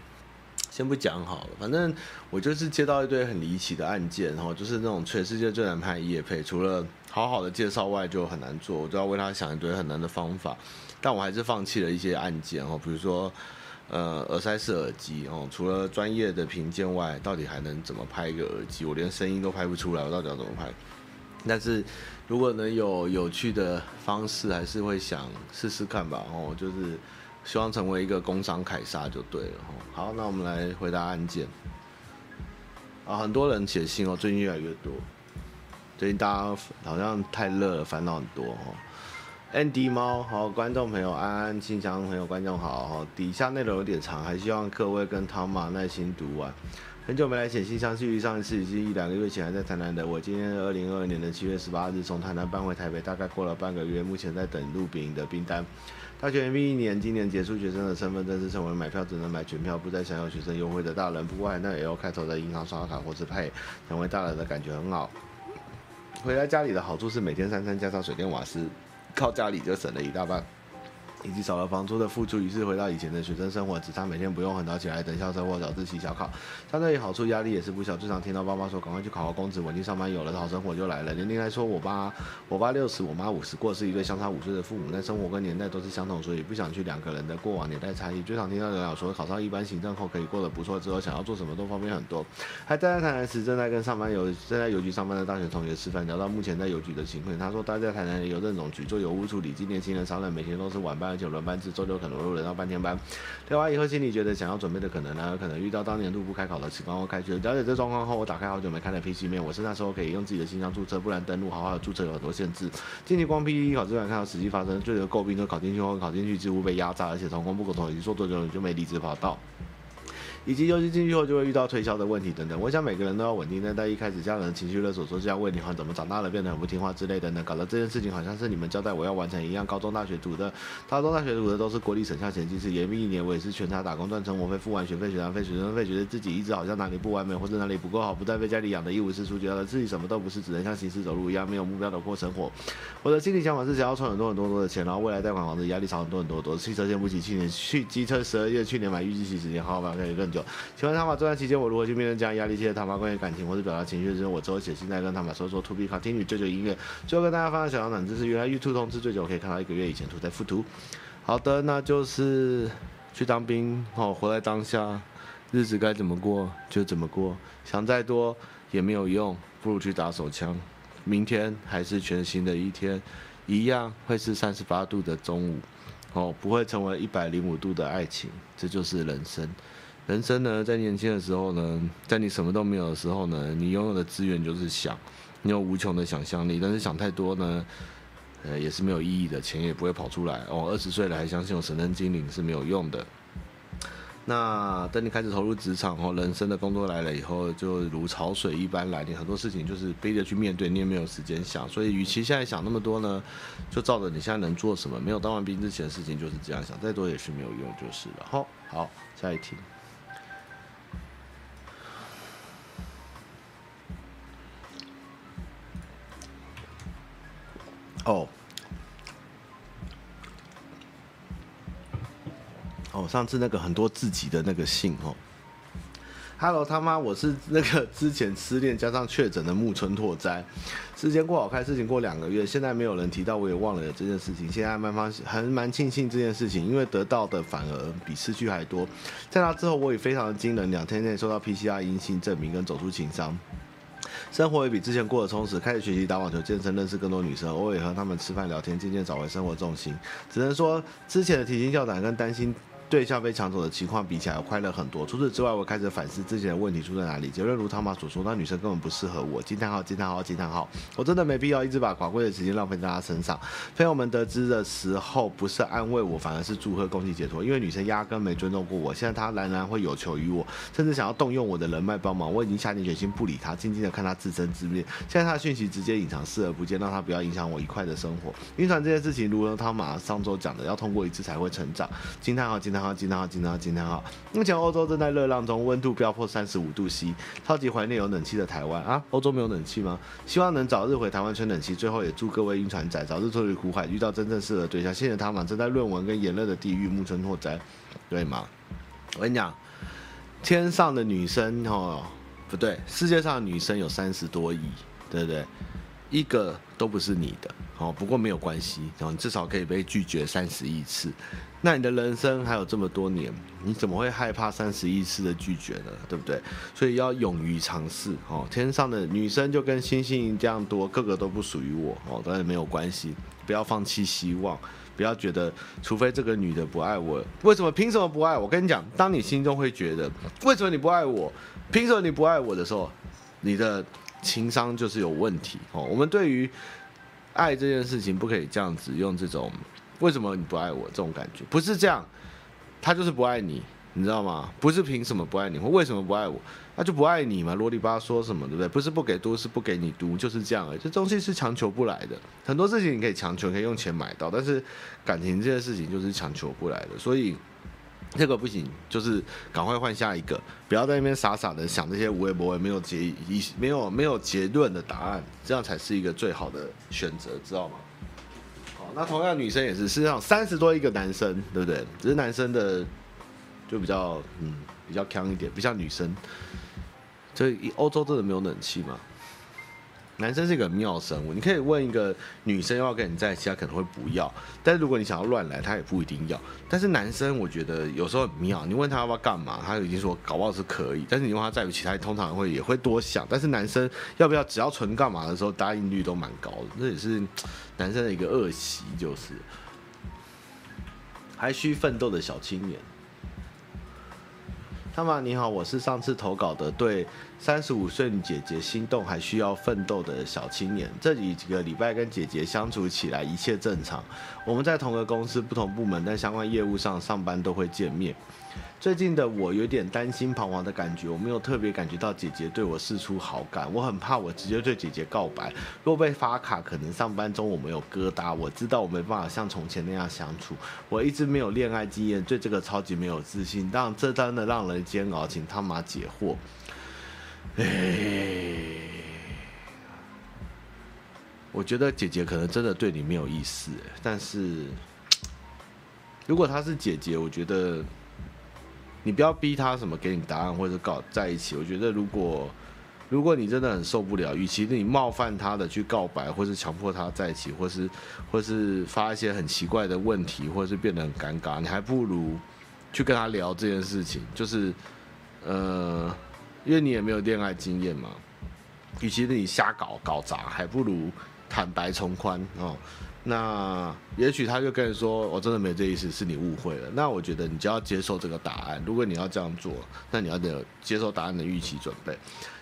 先不讲好了，反正我就是接到一堆很离奇的案件，然后就是那种全世界最难拍的业配，除了好好的介绍外，就很难做，我都要为他想一堆很难的方法，但我还是放弃了一些案件哦，比如说呃耳塞式耳机哦，除了专业的评鉴外，到底还能怎么拍一个耳机？我连声音都拍不出来，我到底要怎么拍？但是如果能有有趣的方式，还是会想试试看吧，哦，就是。希望成为一个工商凯撒就对了。好，那我们来回答案件。啊，很多人写信哦，最近越来越多。最近大家好像太热了，烦恼很多哦。Andy 猫，好，观众朋友安安，信箱朋友观众好。底下内容有点长，还希望各位跟汤马耐心读完。很久没来写信箱，距离上一次已经一两个月前还在台南的我，今天二零二二年的七月十八日从台南搬回台北，大概过了半个月，目前在等录饼的兵单。大学延毕一年，今年结束学生的身份证，是成为买票只能买全票，不再享有学生优惠的大人。不过还那 L 开头的银行刷卡或是配，成为大人的感觉很好。回来家里的好处是每天三餐加上水电瓦斯，靠家里就省了一大半。以及少了房租的付出，于是回到以前的学生生活，只差每天不用很早起来等校车或早自习小考。相对于好处，压力也是不小。最常听到爸妈说：“赶快去考个公职，稳定上班，有了好生活就来了。”年龄来说，我爸我爸六十，我妈五十，过是一对相差五岁的父母，但生活跟年代都是相同，所以不想去两个人的过往年代差异。最常听到人老说，考上一般行政后可以过得不错，之后想要做什么都方便很多。还待在台南时，正在跟上班邮正在邮局上班的大学同学吃饭，聊到目前在邮局的情况，他说待在台南邮政总局做邮务处理，今年轻人上任，每天都是晚班，而且轮班制，周六可能会轮到半天班，聊完以后心里觉得想要准备的可能呢，可能遇到当年度不开考的情况或开学。了解这状况后，我打开好久没看的 PC 面，我是那时候可以用自己的信箱注册，不然登录好好的注册有很多限制。近期光 PTT 考试完看到实际发生，最得诟病就考进去后考进去几乎被压榨，而且从公布口头已经说多久你就没离职跑道。以及尤其进去后就会遇到推销的问题等等。我想每个人都要稳定，但在一开始家人情绪勒索说这样问你好怎么长大了变得很不听话之类的呢？搞得这件事情好像是你们交代我要完成一样。高中、大学读的，高中、大学读的都是国立省校前进是延毕一年，我也是全差打工赚生活费，付完学费、学堂费、学生费，觉得自己一直好像哪里不完美或者哪里不够好，不再被家里养的一无是处，觉得自己什么都不是，只能像行尸走肉一样没有目标的过生活。我的心里想法是想要赚很多很多很多的钱，然后未来贷款房子压力少很多很多多。汽车先不提，去年去机车十二月去年买，预计骑十年，好好吧，可以更久。请问他们这段期间我如何去面对这样压力？谢谢他们关于感情或者表达情绪，就是我之后写信在跟他们说说。To be continue，舅舅音乐。最后跟大家分享小小冷知识，原来 YouTube 通知最久可以看到一个月以前图在附图。好的，那就是去当兵哦，活在当下，日子该怎么过就怎么过，想再多也没有用，不如去打手枪。明天还是全新的一天，一样会是三十八度的中午，哦，不会成为一百零五度的爱情，这就是人生。人生呢，在年轻的时候呢，在你什么都没有的时候呢，你拥有的资源就是想，你有无穷的想象力，但是想太多呢，呃，也是没有意义的，钱也不会跑出来。哦，二十岁了还相信有神灯精灵是没有用的。那等你开始投入职场后，人生的工作来了以后，就如潮水一般来，你很多事情就是背着去面对，你也没有时间想。所以，与其现在想那么多呢，就照着你现在能做什么，没有当完兵之前的事情就是这样想，再多也是没有用，就是了。好，好，下一题。哦。哦，上次那个很多自己的那个信哦，Hello 他妈，我是那个之前失恋加上确诊的木村拓哉，时间过好开，事情过两个月，现在没有人提到，我也忘了有这件事情。现在蛮方还蛮庆幸这件事情，因为得到的反而比失去还多。在那之后，我也非常的惊人，两天内收到 PCR 阴性证明跟走出情伤，生活也比之前过得充实，开始学习打网球、健身，认识更多女生，偶尔和她们吃饭聊天，渐渐找回生活重心。只能说之前的提心吊胆跟担心。对象被抢走的情况比起来，要快乐很多。除此之外，我开始反思之前的问题出在哪里。结论如汤马所说，那女生根本不适合我。惊叹号！惊叹号！惊叹号！我真的没必要一直把宝贵的时间浪费在她身上。朋友们得知的时候，不是安慰我，反而是祝贺恭喜解脱。因为女生压根没尊重过我，现在她仍然会有求于我，甚至想要动用我的人脉帮忙。我已经下定决心不理她，静静的看她自生自灭。现在她的讯息直接隐藏，视而不见，让她不要影响我愉快的生活。晕船这件事情，如同汤马上周讲的，要通过一次才会成长。惊叹号！惊叹号！惊叹号！惊叹号！今天好，目前欧洲正在热浪中，温度飙破三十五度 C，超级怀念有冷气的台湾啊！欧洲没有冷气吗？希望能早日回台湾吹冷气。最后也祝各位晕船仔早日脱离苦海，遇到真正适合的对象。谢谢他们正在论文跟炎热的地狱木村拓哉，对吗？我跟你讲，天上的女生哦，不对，世界上的女生有三十多亿，对不对？一个都不是你的哦，不过没有关系，你至少可以被拒绝三十亿次。那你的人生还有这么多年，你怎么会害怕三十亿次的拒绝呢？对不对？所以要勇于尝试哦。天上的女生就跟星星这样多，个个都不属于我哦，但是没有关系。不要放弃希望，不要觉得除非这个女的不爱我，为什么？凭什么不爱？我跟你讲，当你心中会觉得为什么你不爱我？凭什么你不爱我的时候，你的情商就是有问题哦。我们对于爱这件事情，不可以这样子用这种。为什么你不爱我？这种感觉不是这样，他就是不爱你，你知道吗？不是凭什么不爱你，或为什么不爱我？他就不爱你嘛，啰里吧嗦什么，对不对？不是不给读，是不给你读，就是这样而已。这东西是强求不来的，很多事情你可以强求，可以用钱买到，但是感情这件事情就是强求不来的，所以这个不行，就是赶快换下一个，不要在那边傻傻的想这些无谓不谓没有结一没有没有结论的答案，这样才是一个最好的选择，知道吗？那同样女生也是，事实上三十多一个男生，对不对？只是男生的就比较嗯比较强一点，不像女生。所以欧洲真的没有冷气吗？男生是一个妙生物，你可以问一个女生要不要跟你在一起，他可能会不要。但是如果你想要乱来，他也不一定要。但是男生我觉得有时候很妙，你问他要不要干嘛，他已经说搞不好是可以。但是你问他在一起，他通常会也会多想。但是男生要不要只要纯干嘛的时候，答应率都蛮高的。这也是男生的一个恶习，就是还需奋斗的小青年。汤玛你好，我是上次投稿的对三十五岁姐姐心动还需要奋斗的小青年。这几个礼拜跟姐姐相处起来一切正常，我们在同个公司不同部门，但相关业务上上班都会见面。最近的我有点担心彷徨的感觉，我没有特别感觉到姐姐对我释出好感，我很怕我直接对姐姐告白，若被发卡，可能上班中我没有疙瘩，我知道我没办法像从前那样相处，我一直没有恋爱经验，对这个超级没有自信，但这真的让人煎熬，请他妈解惑。哎，我觉得姐姐可能真的对你没有意思，但是如果她是姐姐，我觉得。你不要逼他什么给你答案或者搞在一起。我觉得如果如果你真的很受不了，与其你冒犯他的去告白，或是强迫他在一起，或是或是发一些很奇怪的问题，或者是变得很尴尬，你还不如去跟他聊这件事情。就是呃，因为你也没有恋爱经验嘛，与其你瞎搞搞砸，还不如坦白从宽哦。那也许他就跟你说：“我真的没这意思，是你误会了。”那我觉得你就要接受这个答案。如果你要这样做，那你要得接受答案的预期准备。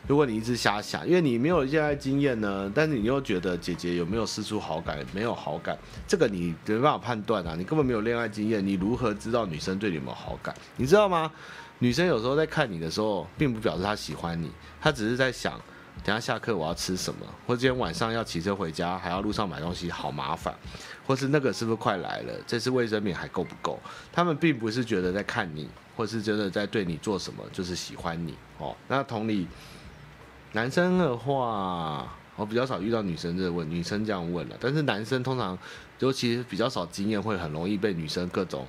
如果你一直瞎想，因为你没有恋爱经验呢，但是你又觉得姐姐有没有试出好感，没有好感，这个你没办法判断啊。你根本没有恋爱经验，你如何知道女生对你有没有好感？你知道吗？女生有时候在看你的时候，并不表示她喜欢你，她只是在想。等下下课我要吃什么？或今天晚上要骑车回家，还要路上买东西，好麻烦。或是那个是不是快来了？这次卫生棉还够不够？他们并不是觉得在看你，或是真的在对你做什么，就是喜欢你哦。那同理，男生的话，我比较少遇到女生这问，女生这样问了。但是男生通常，尤其是比较少经验，会很容易被女生各种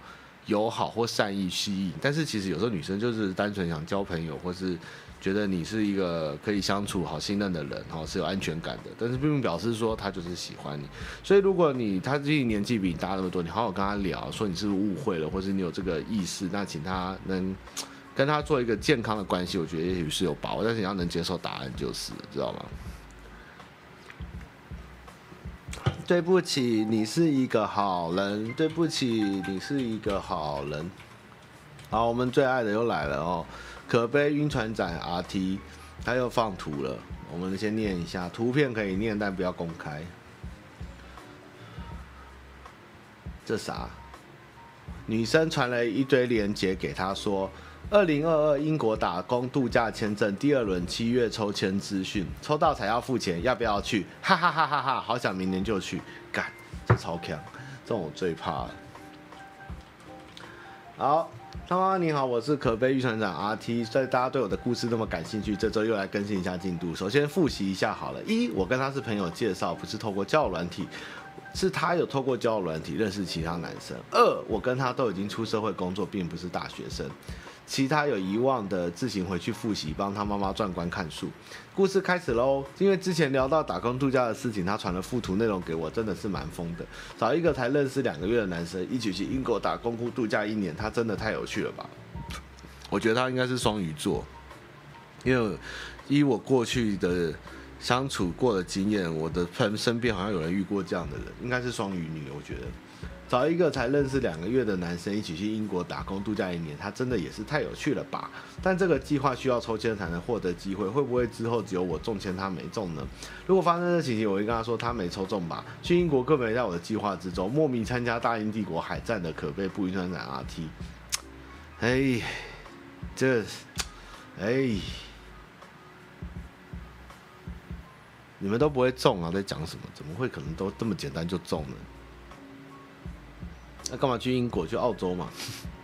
友好或善意吸引。但是其实有时候女生就是单纯想交朋友，或是。觉得你是一个可以相处、好信任的人，哈，是有安全感的，但是并不表示说他就是喜欢你。所以，如果你他自己年纪比你大那么多，你好好跟他聊，说你是不是误会了，或是你有这个意识，那请他能跟他做一个健康的关系，我觉得也许是有把握。但是你要能接受答案就是，知道吗？对不起，你是一个好人。对不起，你是一个好人。好，我们最爱的又来了哦。可悲晕船仔 RT，他又放图了。我们先念一下，图片可以念，但不要公开。这啥？女生传了一堆链接给他说，二零二二英国打工度假签证第二轮七月抽签资讯，抽到才要付钱，要不要去？哈哈哈哈哈！好想明年就去，干，这超强，这种我最怕了。好。哈喽，你好，我是可悲晕船长 RT。所以大家对我的故事那么感兴趣，这周又来更新一下进度。首先复习一下好了，一，我跟他是朋友介绍，不是透过交友软体，是他有透过交友软体认识其他男生。二，我跟他都已经出社会工作，并不是大学生。其他有遗忘的自行回去复习，帮他妈妈转观看书。故事开始喽！因为之前聊到打工度假的事情，他传了附图内容给我，真的是蛮疯的。找一个才认识两个月的男生一起去英国打工度假一年，他真的太有趣了吧？我觉得他应该是双鱼座，因为依我过去的相处过的经验，我的朋身边好像有人遇过这样的人，应该是双鱼女，我觉得。找一个才认识两个月的男生一起去英国打工度假一年，他真的也是太有趣了吧？但这个计划需要抽签才能获得机会，会不会之后只有我中签他没中呢？如果发生这情形，我会跟他说他没抽中吧。去英国更没在我的计划之中，莫名参加大英帝国海战的可悲不晕船长 RT。哎，这，哎，你们都不会中啊？在讲什么？怎么会可能都这么简单就中呢？那干嘛去英国？去澳洲嘛？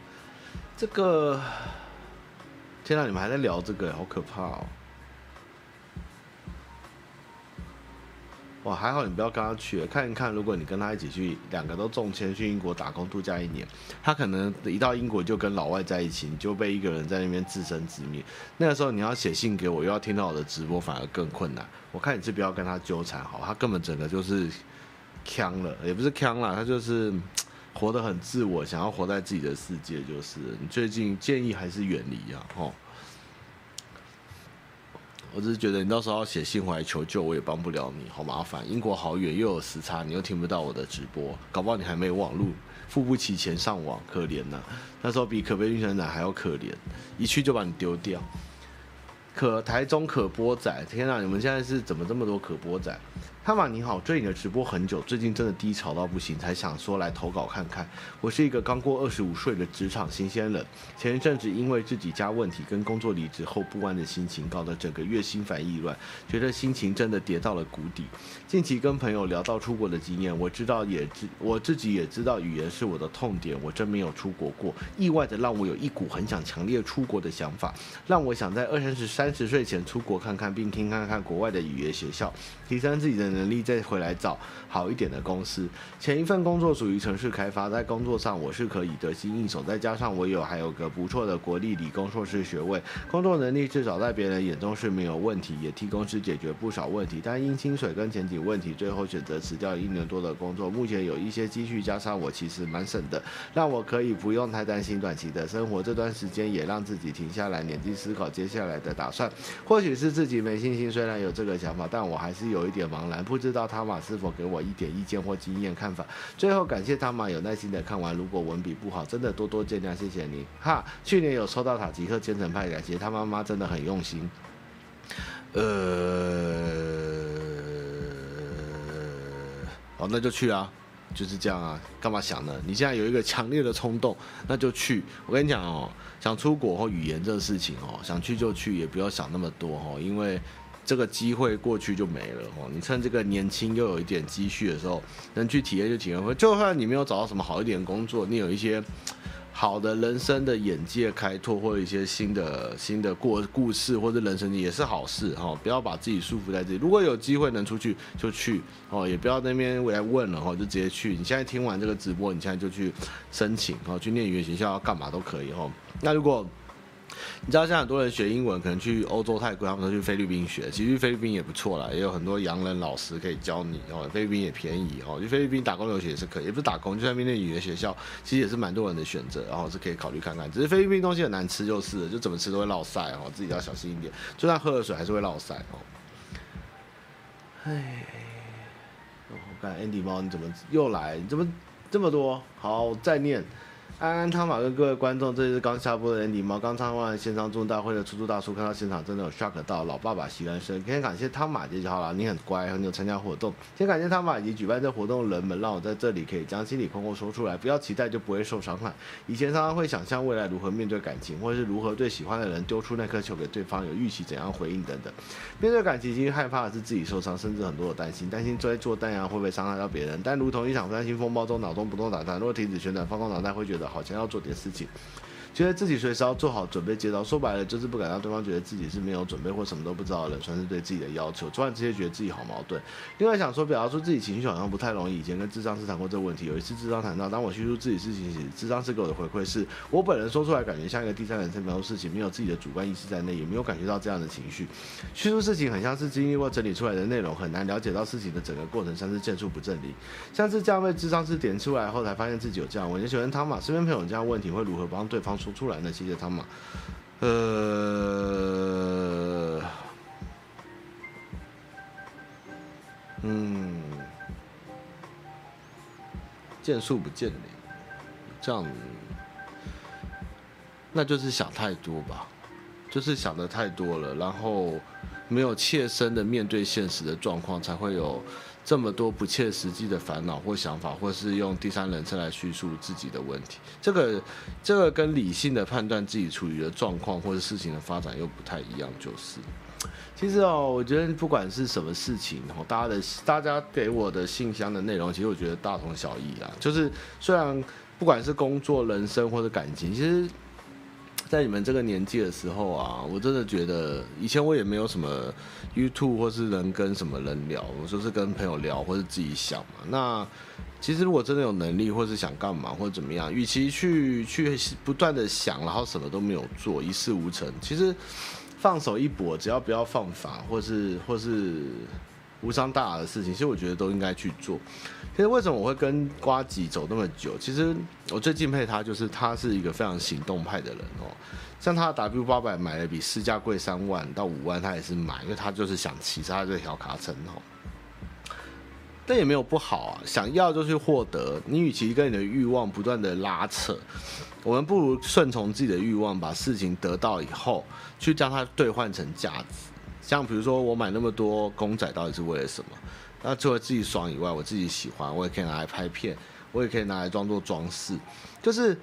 这个，天哪！你们还在聊这个，好可怕哦！哇，还好你不要跟他去，看一看，如果你跟他一起去，两个都中签去英国打工度假一年，他可能一到英国就跟老外在一起，你就被一个人在那边自生自灭。那个时候你要写信给我，又要听到我的直播，反而更困难。我看你是不要跟他纠缠好，他根本整个就是锵了，也不是锵了，他就是。活得很自我，想要活在自己的世界，就是你最近建议还是远离啊，吼！我只是觉得你到时候要写信回来求救，我也帮不了你，好麻烦。英国好远，又有时差，你又听不到我的直播，搞不好你还没网路，付不起钱上网，可怜呐、啊。那时候比可悲运船仔还要可怜，一去就把你丢掉。可台中可播仔，天哪！你们现在是怎么这么多可播仔？汤玛你好，追你的直播很久，最近真的低潮到不行，才想说来投稿看看。我是一个刚过二十五岁的职场新鲜人，前一阵子因为自己家问题跟工作离职后不安的心情，搞得整个月心烦意乱，觉得心情真的跌到了谷底。近期跟朋友聊到出国的经验，我知道也知我自己也知道语言是我的痛点，我真没有出国过，意外的让我有一股很想强烈出国的想法，让我想在二三十三十岁前出国看看，并听看看国外的语言学校，提升自己的。能力再回来找好一点的公司。前一份工作属于程式开发，在工作上我是可以得心应手，再加上我有还有个不错的国立理工硕士学位，工作能力至少在别人眼中是没有问题，也替公司解决不少问题。但因薪水跟前景问题，最后选择辞掉一年多的工作。目前有一些积蓄，加上我其实蛮省的，让我可以不用太担心短期的生活。这段时间也让自己停下来，冷静思考接下来的打算。或许是自己没信心，虽然有这个想法，但我还是有一点茫然。不知道他马是否给我一点意见或经验看法？最后感谢汤玛有耐心的看完，如果文笔不好，真的多多见谅，谢谢你哈。去年有收到塔吉克虔诚派，感谢他妈妈真的很用心。呃，好，那就去啊，就是这样啊，干嘛想呢？你现在有一个强烈的冲动，那就去。我跟你讲哦，想出国或语言这个事情哦，想去就去，也不要想那么多哦，因为。这个机会过去就没了哦，你趁这个年轻又有一点积蓄的时候，能去体验就体验。就算你没有找到什么好一点的工作，你有一些好的人生的眼界开拓，或者一些新的新的过故事或者人生也是好事哈。不要把自己束缚在这里。如果有机会能出去就去哦，也不要那边来问了哈，就直接去。你现在听完这个直播，你现在就去申请哦，去念语言学校要干嘛都可以哦。那如果你知道，像很多人学英文，可能去欧洲、泰国，他们都去菲律宾学。其实菲律宾也不错啦，也有很多洋人老师可以教你哦。菲律宾也便宜哦，去菲律宾打工留学也是可以，也不是打工，就在那边的语言学校，其实也是蛮多人的选择，然后是可以考虑看看。只是菲律宾东西很难吃，就是就怎么吃都会落晒哦，自己要小心一点。就算喝了水，还是会落晒哦。哎，我看 Andy 猫，你怎么又来？你怎么这么多？好，再念。安安汤马跟各位观众，这是刚下播的人礼貌。刚参观线上众大会的出租大叔，看到现场真的有 shock 到老爸爸席兰生。先感谢汤马姐就好了，你很乖，很有参加活动。先感谢汤马以及举办这活动的人们，让我在这里可以将心里空空说出来。不要期待就不会受伤害。以前常常会想象未来如何面对感情，或者是如何对喜欢的人丢出那颗球给对方，有预期怎样回应等等。面对感情，其实害怕的是自己受伤，甚至很多的担心，担心在做弹药会不会伤害到别人。但如同一场担心风暴中，脑中不动打转，若停止旋转，放空脑袋，会觉得。好像要做点事情。觉得自己随时要做好准备接招，说白了就是不敢让对方觉得自己是没有准备或什么都不知道的人，算是对自己的要求。突然之间觉得自己好矛盾。另外想说，表达出自己情绪好像不太容易。以前跟智商师谈过这个问题，有一次智商谈到，当我叙述自己事情时，智商师给我的回馈是我本人说出来感觉像一个第三人称描述事情，没有自己的主观意识在内，也没有感觉到这样的情绪。叙述事情很像是经历过整理出来的内容，很难了解到事情的整个过程，像是见树不正理。像是这样被智商师点出来后，才发现自己有这样。我就喜欢汤马，身边朋友这样问题会如何帮对方说出来呢？谢谢。汤玛，呃，嗯，见树不见林，这样，那就是想太多吧，就是想的太多了，然后没有切身的面对现实的状况，才会有。这么多不切实际的烦恼或想法，或是用第三人称来叙述自己的问题，这个这个跟理性的判断自己处于的状况或者事情的发展又不太一样。就是，其实哦，我觉得不管是什么事情，然后大家的大家给我的信箱的内容，其实我觉得大同小异啦。就是虽然不管是工作、人生或者感情，其实。在你们这个年纪的时候啊，我真的觉得以前我也没有什么 YouTube 或是能跟什么人聊，我就是跟朋友聊或者自己想嘛。那其实如果真的有能力或是想干嘛或者怎么样，与其去去不断的想，然后什么都没有做，一事无成，其实放手一搏，只要不要犯法或是或是无伤大雅的事情，其实我觉得都应该去做。其实为什么我会跟瓜吉走那么久？其实我最敬佩他，就是他是一个非常行动派的人哦。像他的 W 八百买的比市价贵三万到五万，他也是买，因为他就是想骑他这条卡层哦。但也没有不好啊，想要就去获得。你与其跟你的欲望不断的拉扯，我们不如顺从自己的欲望，把事情得到以后，去将它兑换成价值。像比如说，我买那么多公仔，到底是为了什么？那除了自己爽以外，我自己喜欢，我也可以拿来拍片，我也可以拿来装作装饰，就是。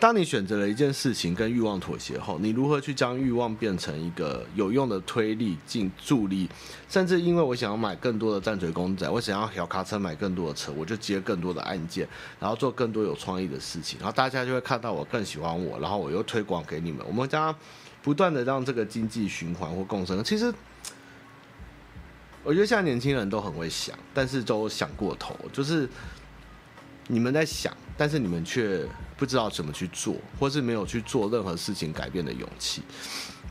当你选择了一件事情跟欲望妥协后，你如何去将欲望变成一个有用的推力、进助力？甚至因为我想要买更多的战锤公仔，我想要小卡车买更多的车，我就接更多的案件，然后做更多有创意的事情，然后大家就会看到我更喜欢我，然后我又推广给你们，我们将不断的让这个经济循环或共生。其实，我觉得现在年轻人都很会想，但是都想过头，就是你们在想。但是你们却不知道怎么去做，或是没有去做任何事情改变的勇气。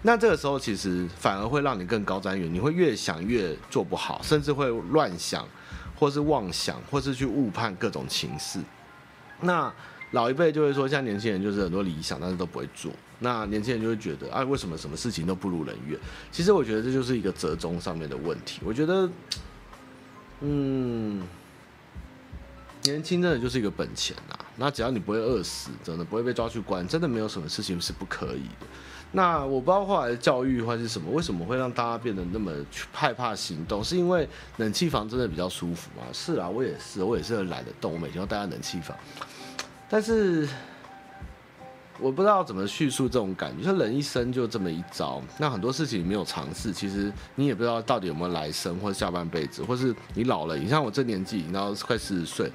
那这个时候其实反而会让你更高瞻远，你会越想越做不好，甚至会乱想，或是妄想，或是去误判各种情势。那老一辈就会说，像年轻人就是很多理想，但是都不会做。那年轻人就会觉得，啊，为什么什么事情都不如人愿？其实我觉得这就是一个折中上面的问题。我觉得，嗯。年轻真的就是一个本钱呐，那只要你不会饿死，真的不会被抓去关，真的没有什么事情是不可以的。那我不知道后来的教育或是什么，为什么会让大家变得那么害怕行动？是因为冷气房真的比较舒服吗？是啊，我也是，我也是很懒得动，我每天都待在冷气房。但是我不知道怎么叙述这种感觉，就人一生就这么一遭，那很多事情没有尝试，其实你也不知道到底有没有来生，或下半辈子，或是你老了，你像我这年纪，然后快四十岁。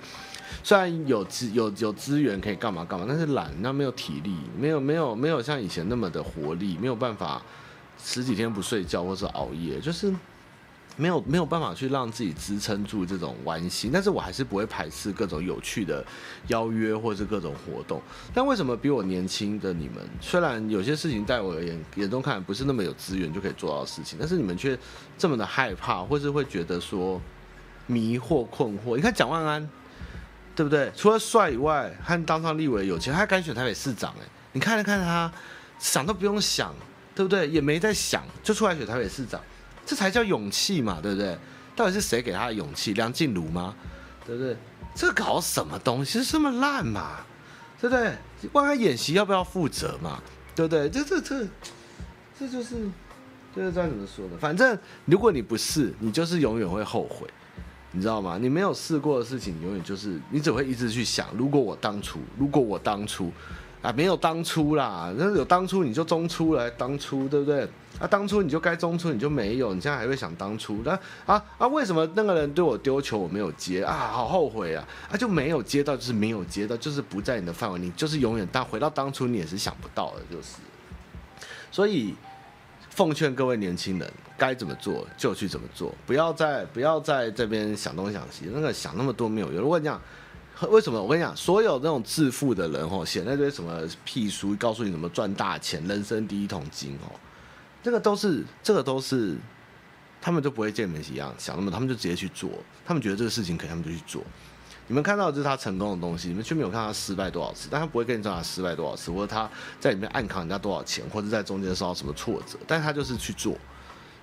虽然有资有有资源可以干嘛干嘛，但是懒，那没有体力，没有没有没有像以前那么的活力，没有办法十几天不睡觉或是熬夜，就是没有没有办法去让自己支撑住这种玩心。但是我还是不会排斥各种有趣的邀约或是各种活动。但为什么比我年轻的你们，虽然有些事情在我而言眼中看不是那么有资源就可以做到的事情，但是你们却这么的害怕，或是会觉得说迷惑困惑？你看蒋万安。对不对？除了帅以外，还当上立委有钱，他敢选台北市长哎！你看了看他，想都不用想，对不对？也没在想，就出来选台北市长，这才叫勇气嘛，对不对？到底是谁给他的勇气？梁静茹吗？对不对？这搞什么东西？这么烂嘛？对不对？问他演习要不要负责嘛？对不对？这这这，这就是，就是这样怎么说的？反正如果你不是，你就是永远会后悔。你知道吗？你没有试过的事情，永远就是你只会一直去想。如果我当初，如果我当初，啊，没有当初啦。那有当初你就中出来当初，对不对？啊，当初你就该中出，你就没有。你现在还会想当初？那啊啊，为什么那个人对我丢球我没有接啊？好后悔啊！啊，就没有接到，就是没有接到，就是不在你的范围，你就是永远当回到当初，你也是想不到的，就是。所以。奉劝各位年轻人，该怎么做就去怎么做，不要再不要在这边想东想西，那个想那么多没有用。如果你讲为什么，我跟你讲，所有那种致富的人吼，写那堆什么屁书，告诉你怎么赚大钱，人生第一桶金哦，这个都是这个都是，他们就不会见你们一样想那么，他们就直接去做，他们觉得这个事情可以，他们就去做。你们看到的就是他成功的东西，你们却没有看他失败多少次。但他不会跟你讲他失败多少次，或者他在里面暗扛人家多少钱，或者在中间受到什么挫折。但他就是去做，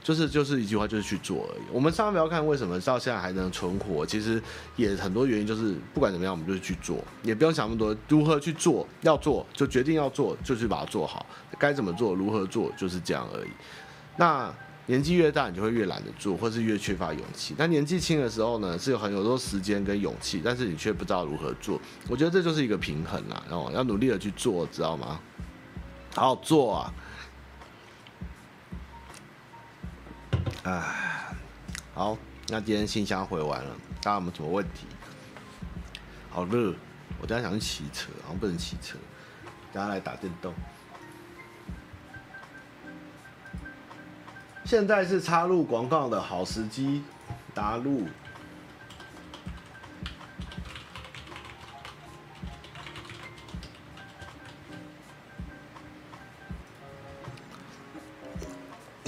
就是就是一句话，就是去做而已。我们上不要看为什么到现在还能存活，其实也很多原因，就是不管怎么样，我们就是去做，也不用想那么多。如何去做，要做就决定要做，就去把它做好。该怎么做，如何做，就是这样而已。那。年纪越大，你就会越懒得做，或是越缺乏勇气。但年纪轻的时候呢，是有很有多时间跟勇气，但是你却不知道如何做。我觉得这就是一个平衡啦，然后要努力的去做，知道吗？好好做啊！哎，好，那今天信箱回完了，大家有没有什么问题？好热，我等下想去骑车，然后不能骑车，大家来打电动。现在是插入广告的好时机，答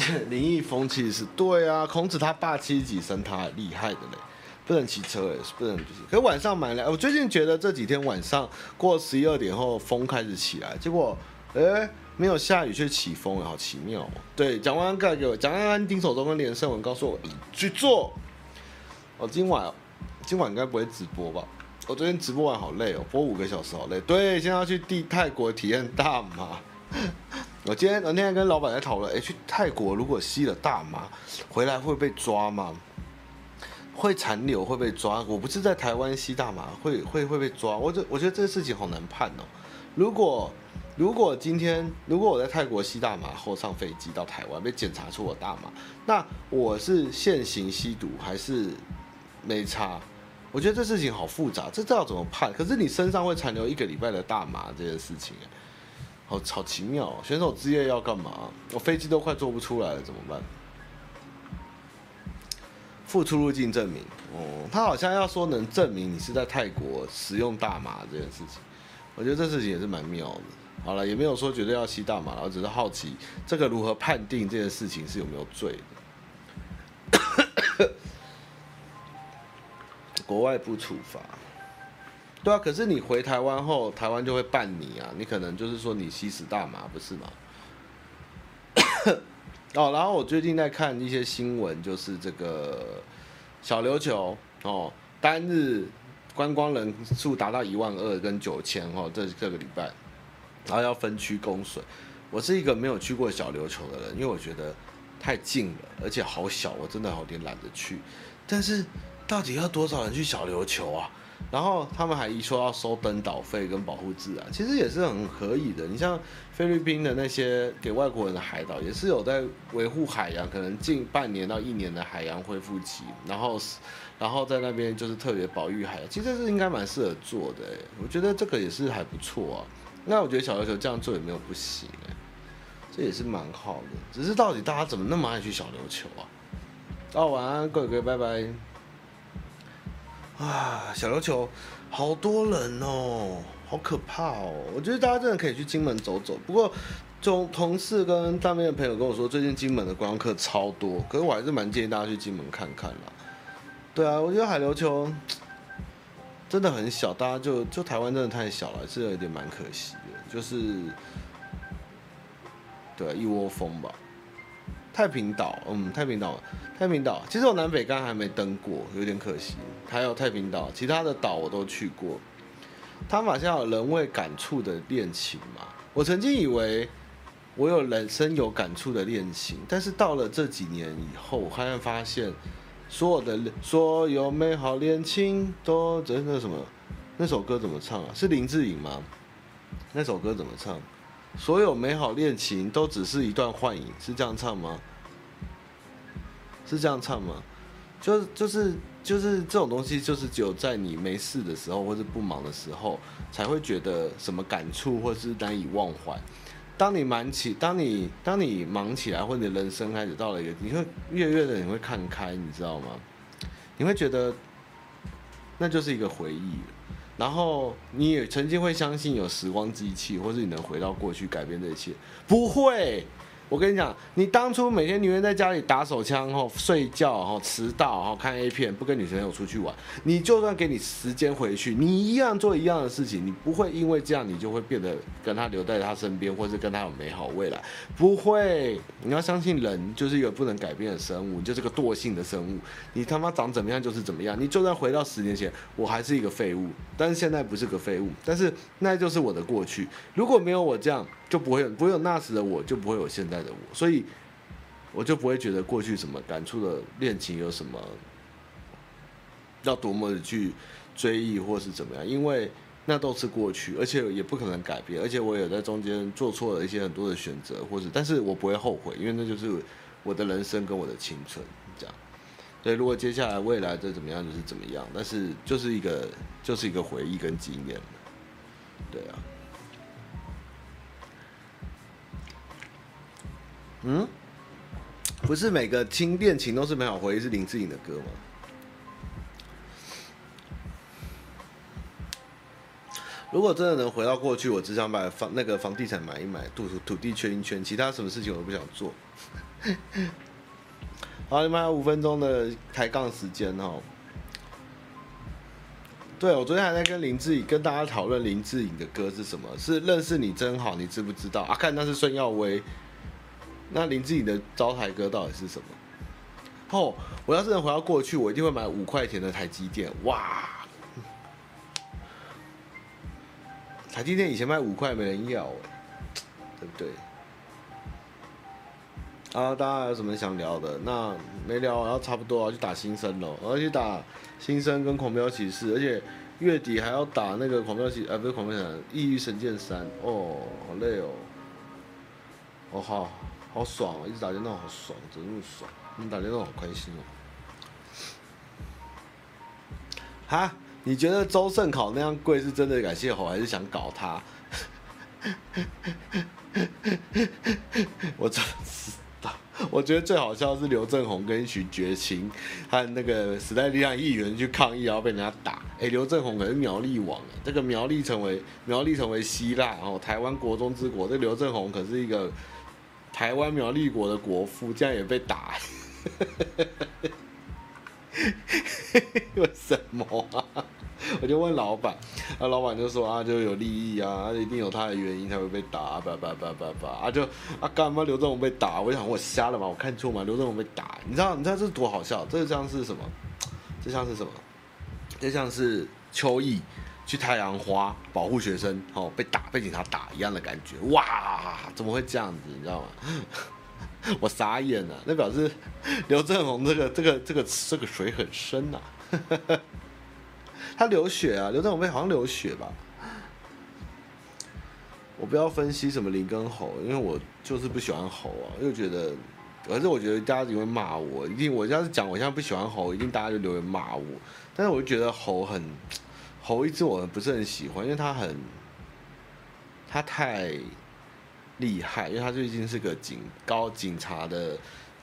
录。灵异风气是对啊，孔子他霸七级升他厉害的嘞，不能骑车哎，不能骑。可是晚上蛮凉，我最近觉得这几天晚上过十一二点后风开始起来，结果哎。没有下雨却起风，好奇妙哦。对，蒋万安盖给我，蒋万安丁守中跟连胜文告诉我去做。哦，今晚，今晚应该不会直播吧？我昨天直播完好累哦，播五个小时好累。对，现在要去地泰国体验大麻。我今天我那天跟老板在讨论，哎，去泰国如果吸了大麻回来会被抓吗？会残留会被抓。我不是在台湾吸大麻会会会被抓，我觉我觉得这个事情好难判哦。如果如果今天如果我在泰国吸大麻后上飞机到台湾被检查出我大麻，那我是现行吸毒还是没差？我觉得这事情好复杂，这这要怎么判？可是你身上会残留一个礼拜的大麻这件事情，好好奇妙。选手之夜要干嘛？我飞机都快坐不出来了，怎么办？付出入境证明，哦，他好像要说能证明你是在泰国使用大麻这件事情，我觉得这事情也是蛮妙的。好了，也没有说绝对要吸大麻了，我只是好奇这个如何判定这件事情是有没有罪的。国外不处罚，对啊，可是你回台湾后，台湾就会办你啊，你可能就是说你吸食大麻不是吗？哦，然后我最近在看一些新闻，就是这个小琉球哦，单日观光人数达到一万二跟九千哦，这这个礼拜，然后要分区供水。我是一个没有去过小琉球的人，因为我觉得太近了，而且好小，我真的有点懒得去。但是到底要多少人去小琉球啊？然后他们还一说要收登岛费跟保护自然，其实也是很可以的。你像菲律宾的那些给外国人的海岛，也是有在维护海洋，可能近半年到一年的海洋恢复期，然后，然后在那边就是特别保育海洋，其实是应该蛮适合做的。我觉得这个也是还不错啊。那我觉得小琉球这样做也没有不行，哎，这也是蛮好的。只是到底大家怎么那么爱去小琉球啊？哦，晚安，各位各位，拜拜。啊，小琉球好多人哦，好可怕哦！我觉得大家真的可以去金门走走。不过，同同事跟当边的朋友跟我说，最近金门的观光客超多。可是我还是蛮建议大家去金门看看啦。对啊，我觉得海琉球真的很小，大家就就台湾真的太小了，是有点蛮可惜的。就是，对，一窝蜂吧。太平岛，嗯，太平岛，太平岛，其实我南北竿还没登过，有点可惜。还有太平岛，其他的岛我都去过。他们好像有人为感触的恋情嘛？我曾经以为我有人生有感触的恋情，但是到了这几年以后，我好像发现所有的所有美好恋情都真的什么？那首歌怎么唱啊？是林志颖吗？那首歌怎么唱？所有美好恋情都只是一段幻影，是这样唱吗？是这样唱吗？就就是就是这种东西，就是只有在你没事的时候，或是不忙的时候，才会觉得什么感触，或是难以忘怀。当你忙起，当你当你忙起来，或者人生开始到了一个，你会越越的你会看开，你知道吗？你会觉得那就是一个回忆。然后你也曾经会相信有时光机器，或是你能回到过去改变这一切？不会。我跟你讲，你当初每天宁愿在家里打手枪，后睡觉，后迟到，后看 A 片，不跟女朋友出去玩，你就算给你时间回去，你一样做一样的事情，你不会因为这样，你就会变得跟他留在他身边，或是跟他有美好未来，不会。你要相信人就是一个不能改变的生物，你就是个惰性的生物。你他妈长怎么样就是怎么样。你就算回到十年前，我还是一个废物，但是现在不是个废物，但是那就是我的过去。如果没有我这样。就不会不会有那时的我，就不会有现在的我，所以我就不会觉得过去什么感触的恋情有什么要多么的去追忆或是怎么样，因为那都是过去，而且也不可能改变，而且我也在中间做错了一些很多的选择，或是但是我不会后悔，因为那就是我的人生跟我的青春这样。所以如果接下来未来再怎么样就是怎么样，但是就是一个就是一个回忆跟纪念，对啊。嗯，不是每个听恋情都是美好回忆，是林志颖的歌吗？如果真的能回到过去，我只想把房那个房地产买一买，土土地圈一圈，其他什么事情我都不想做。好，你们还有五分钟的抬杠时间哦。对，我昨天还在跟林志颖跟大家讨论林志颖的歌是什么，是认识你真好，你知不知道啊？看那是孙耀威。那林志颖的招牌歌到底是什么？哦，我要是能回到过去，我一定会买五块钱的台积电。哇，台积电以前卖五块没人要，对不对？啊，大家有什么想聊的？那没聊，然后差不多要去打新生了，我要去打新生跟狂飙骑士，而且月底还要打那个狂飙骑，呃，不是狂飙骑士，异域神剑三。哦，好累哦。哦，好，好爽哦，一直打电动好爽，怎么那么爽？你打电动好开心哦。哈，你觉得周胜考那样贵是真的感谢猴，还是想搞他？我真知道，我觉得最好笑是刘正宏跟一群绝情和那个时代力量议员去抗议，然后被人家打。哎、刘正宏可是苗栗王，这个苗栗成为苗栗成为希腊，然后台湾国中之国，这刘正宏可是一个台湾苗栗国的国父，竟然也被打。为什么啊？我就问老板，啊，老板就说啊，就有利益啊，一定有他的原因才会被打，叭叭叭叭叭，啊就啊干嘛刘正宏被打？我想我瞎了吗？我看错吗？刘正宏被打，你知道你知道这多好笑？这像是什么？这像是什么？这像是邱毅去太阳花保护学生哦，被打被警察打一样的感觉，哇，怎么会这样子？你知道吗？我傻眼了，那表示刘正宏这个这个这个这个水很深呐、啊，他流血啊，刘正宏被好像流血吧。我不要分析什么林跟猴，因为我就是不喜欢猴啊，又觉得，可是我觉得大家只会骂我，一定我要是讲我现在不喜欢猴，一定大家就留言骂我。但是我就觉得猴很头一直我不是很喜欢，因为他很他太。厉害，因为他最近是个警高警察的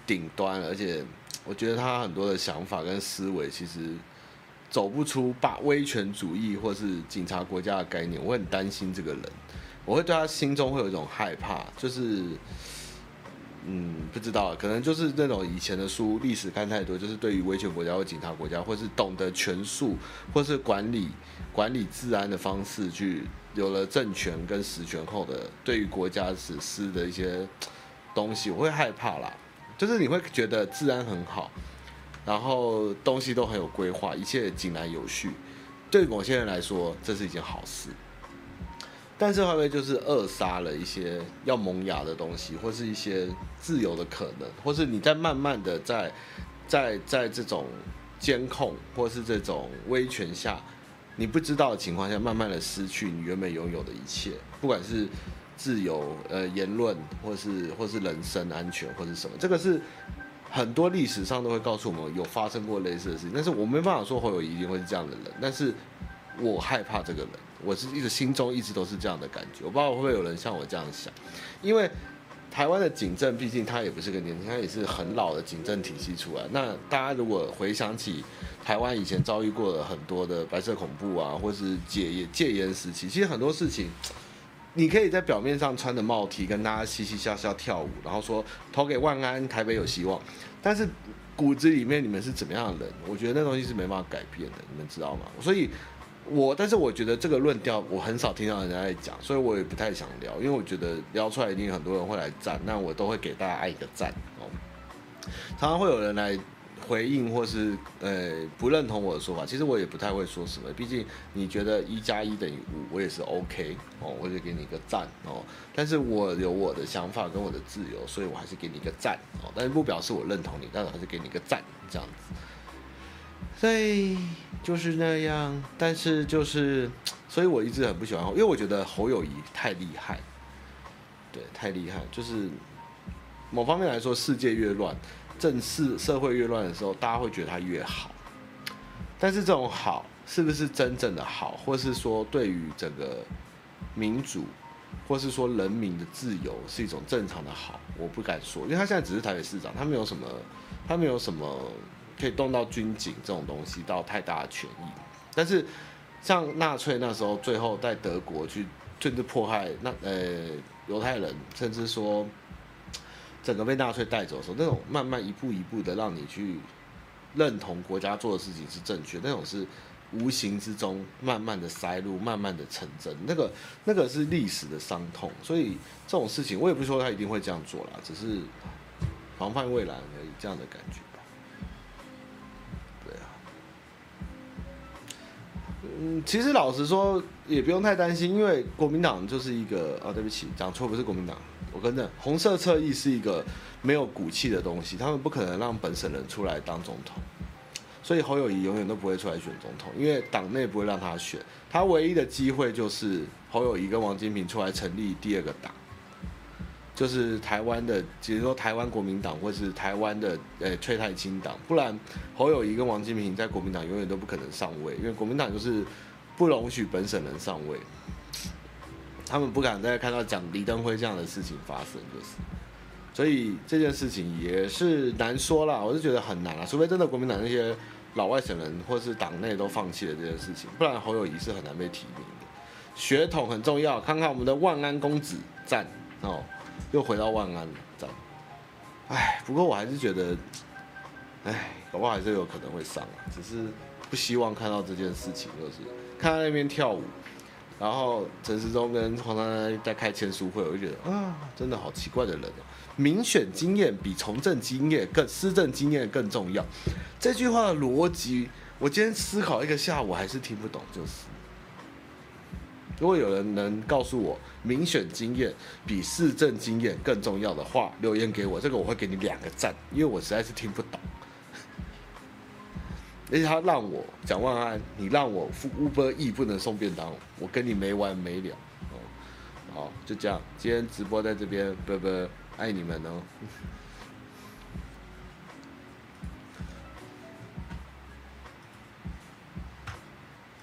顶端，而且我觉得他很多的想法跟思维其实走不出霸威权主义或是警察国家的概念。我很担心这个人，我会对他心中会有一种害怕，就是嗯，不知道，可能就是那种以前的书历史看太多，就是对于威权国家或警察国家，或是懂得权术或是管理管理治安的方式去。有了政权跟实权后的对于国家实施的一些东西，我会害怕啦。就是你会觉得治安很好，然后东西都很有规划，一切井然有序。对某些人来说，这是一件好事。但是会不会就是扼杀了一些要萌芽的东西，或是一些自由的可能，或是你在慢慢的在在在这种监控或是这种威权下。你不知道的情况下，慢慢的失去你原本拥有的一切，不管是自由、呃言论，或是或是人身安全，或是什么，这个是很多历史上都会告诉我们有发生过类似的事情。但是我没办法说侯友宜一定会是这样的人，但是我害怕这个人，我是一直心中一直都是这样的感觉。我不知道会不会有人像我这样想，因为。台湾的警政毕竟他也不是个年轻，他也是很老的警政体系出来。那大家如果回想起台湾以前遭遇过的很多的白色恐怖啊，或是戒严戒严时期，其实很多事情，你可以在表面上穿着帽 T 跟大家嘻嘻笑笑跳舞，然后说投给万安，台北有希望。但是骨子里面你们是怎么样的人？我觉得那东西是没办法改变的，你们知道吗？所以。我，但是我觉得这个论调我很少听到人家在讲，所以我也不太想聊，因为我觉得聊出来一定很多人会来赞，那我都会给大家按一个赞哦。常常会有人来回应或是呃不认同我的说法，其实我也不太会说什么，毕竟你觉得一加一等于五，我也是 OK 哦，我就给你一个赞哦。但是我有我的想法跟我的自由，所以我还是给你一个赞哦，但是不表示我认同你，但是还是给你一个赞这样子。所以就是那样，但是就是，所以我一直很不喜欢，因为我觉得侯友谊太厉害，对，太厉害。就是某方面来说，世界越乱，政治社会越乱的时候，大家会觉得他越好。但是这种好是不是真正的好，或是说对于整个民主，或是说人民的自由是一种正常的好，我不敢说，因为他现在只是台北市长，他没有什么，他没有什么。可以动到军警这种东西，到太大的权益。但是像纳粹那时候，最后在德国去甚至迫害那呃犹太人，甚至说整个被纳粹带走的时候，那种慢慢一步一步的让你去认同国家做的事情是正确，那种是无形之中慢慢的塞入，慢慢的成真。那个那个是历史的伤痛，所以这种事情我也不说他一定会这样做啦，只是防范未来而已，这样的感觉。嗯，其实老实说，也不用太担心，因为国民党就是一个啊，对不起，讲错不是国民党，我跟的，红色侧翼是一个没有骨气的东西，他们不可能让本省人出来当总统，所以侯友谊永远都不会出来选总统，因为党内不会让他选，他唯一的机会就是侯友谊跟王金平出来成立第二个党，就是台湾的，其实说台湾国民党或是台湾的呃翠太清党，不然侯友谊跟王金平在国民党永远都不可能上位，因为国民党就是不容许本省人上位。他们不敢再看到讲李登辉这样的事情发生，就是，所以这件事情也是难说啦。我是觉得很难啊，除非真的国民党那些老外省人或是党内都放弃了这件事情，不然侯友谊是很难被提名的。血统很重要，看看我们的万安公子赞哦，又回到万安了，这样。哎，不过我还是觉得，哎，搞不好还是有可能会上啊，只是不希望看到这件事情，就是看到那边跳舞。然后陈时中跟黄珊珊在开签书会，我就觉得啊，真的好奇怪的人哦。民选经验比从政经验更施政经验更重要，这句话的逻辑，我今天思考一个下午还是听不懂。就是，如果有人能告诉我民选经验比市政经验更重要的话，留言给我，这个我会给你两个赞，因为我实在是听不懂。而且他让我蒋万安，你让我付 Uber E 不能送便当，我跟你没完没了。哦，好，就这样，今天直播在这边，拜拜，爱你们哦。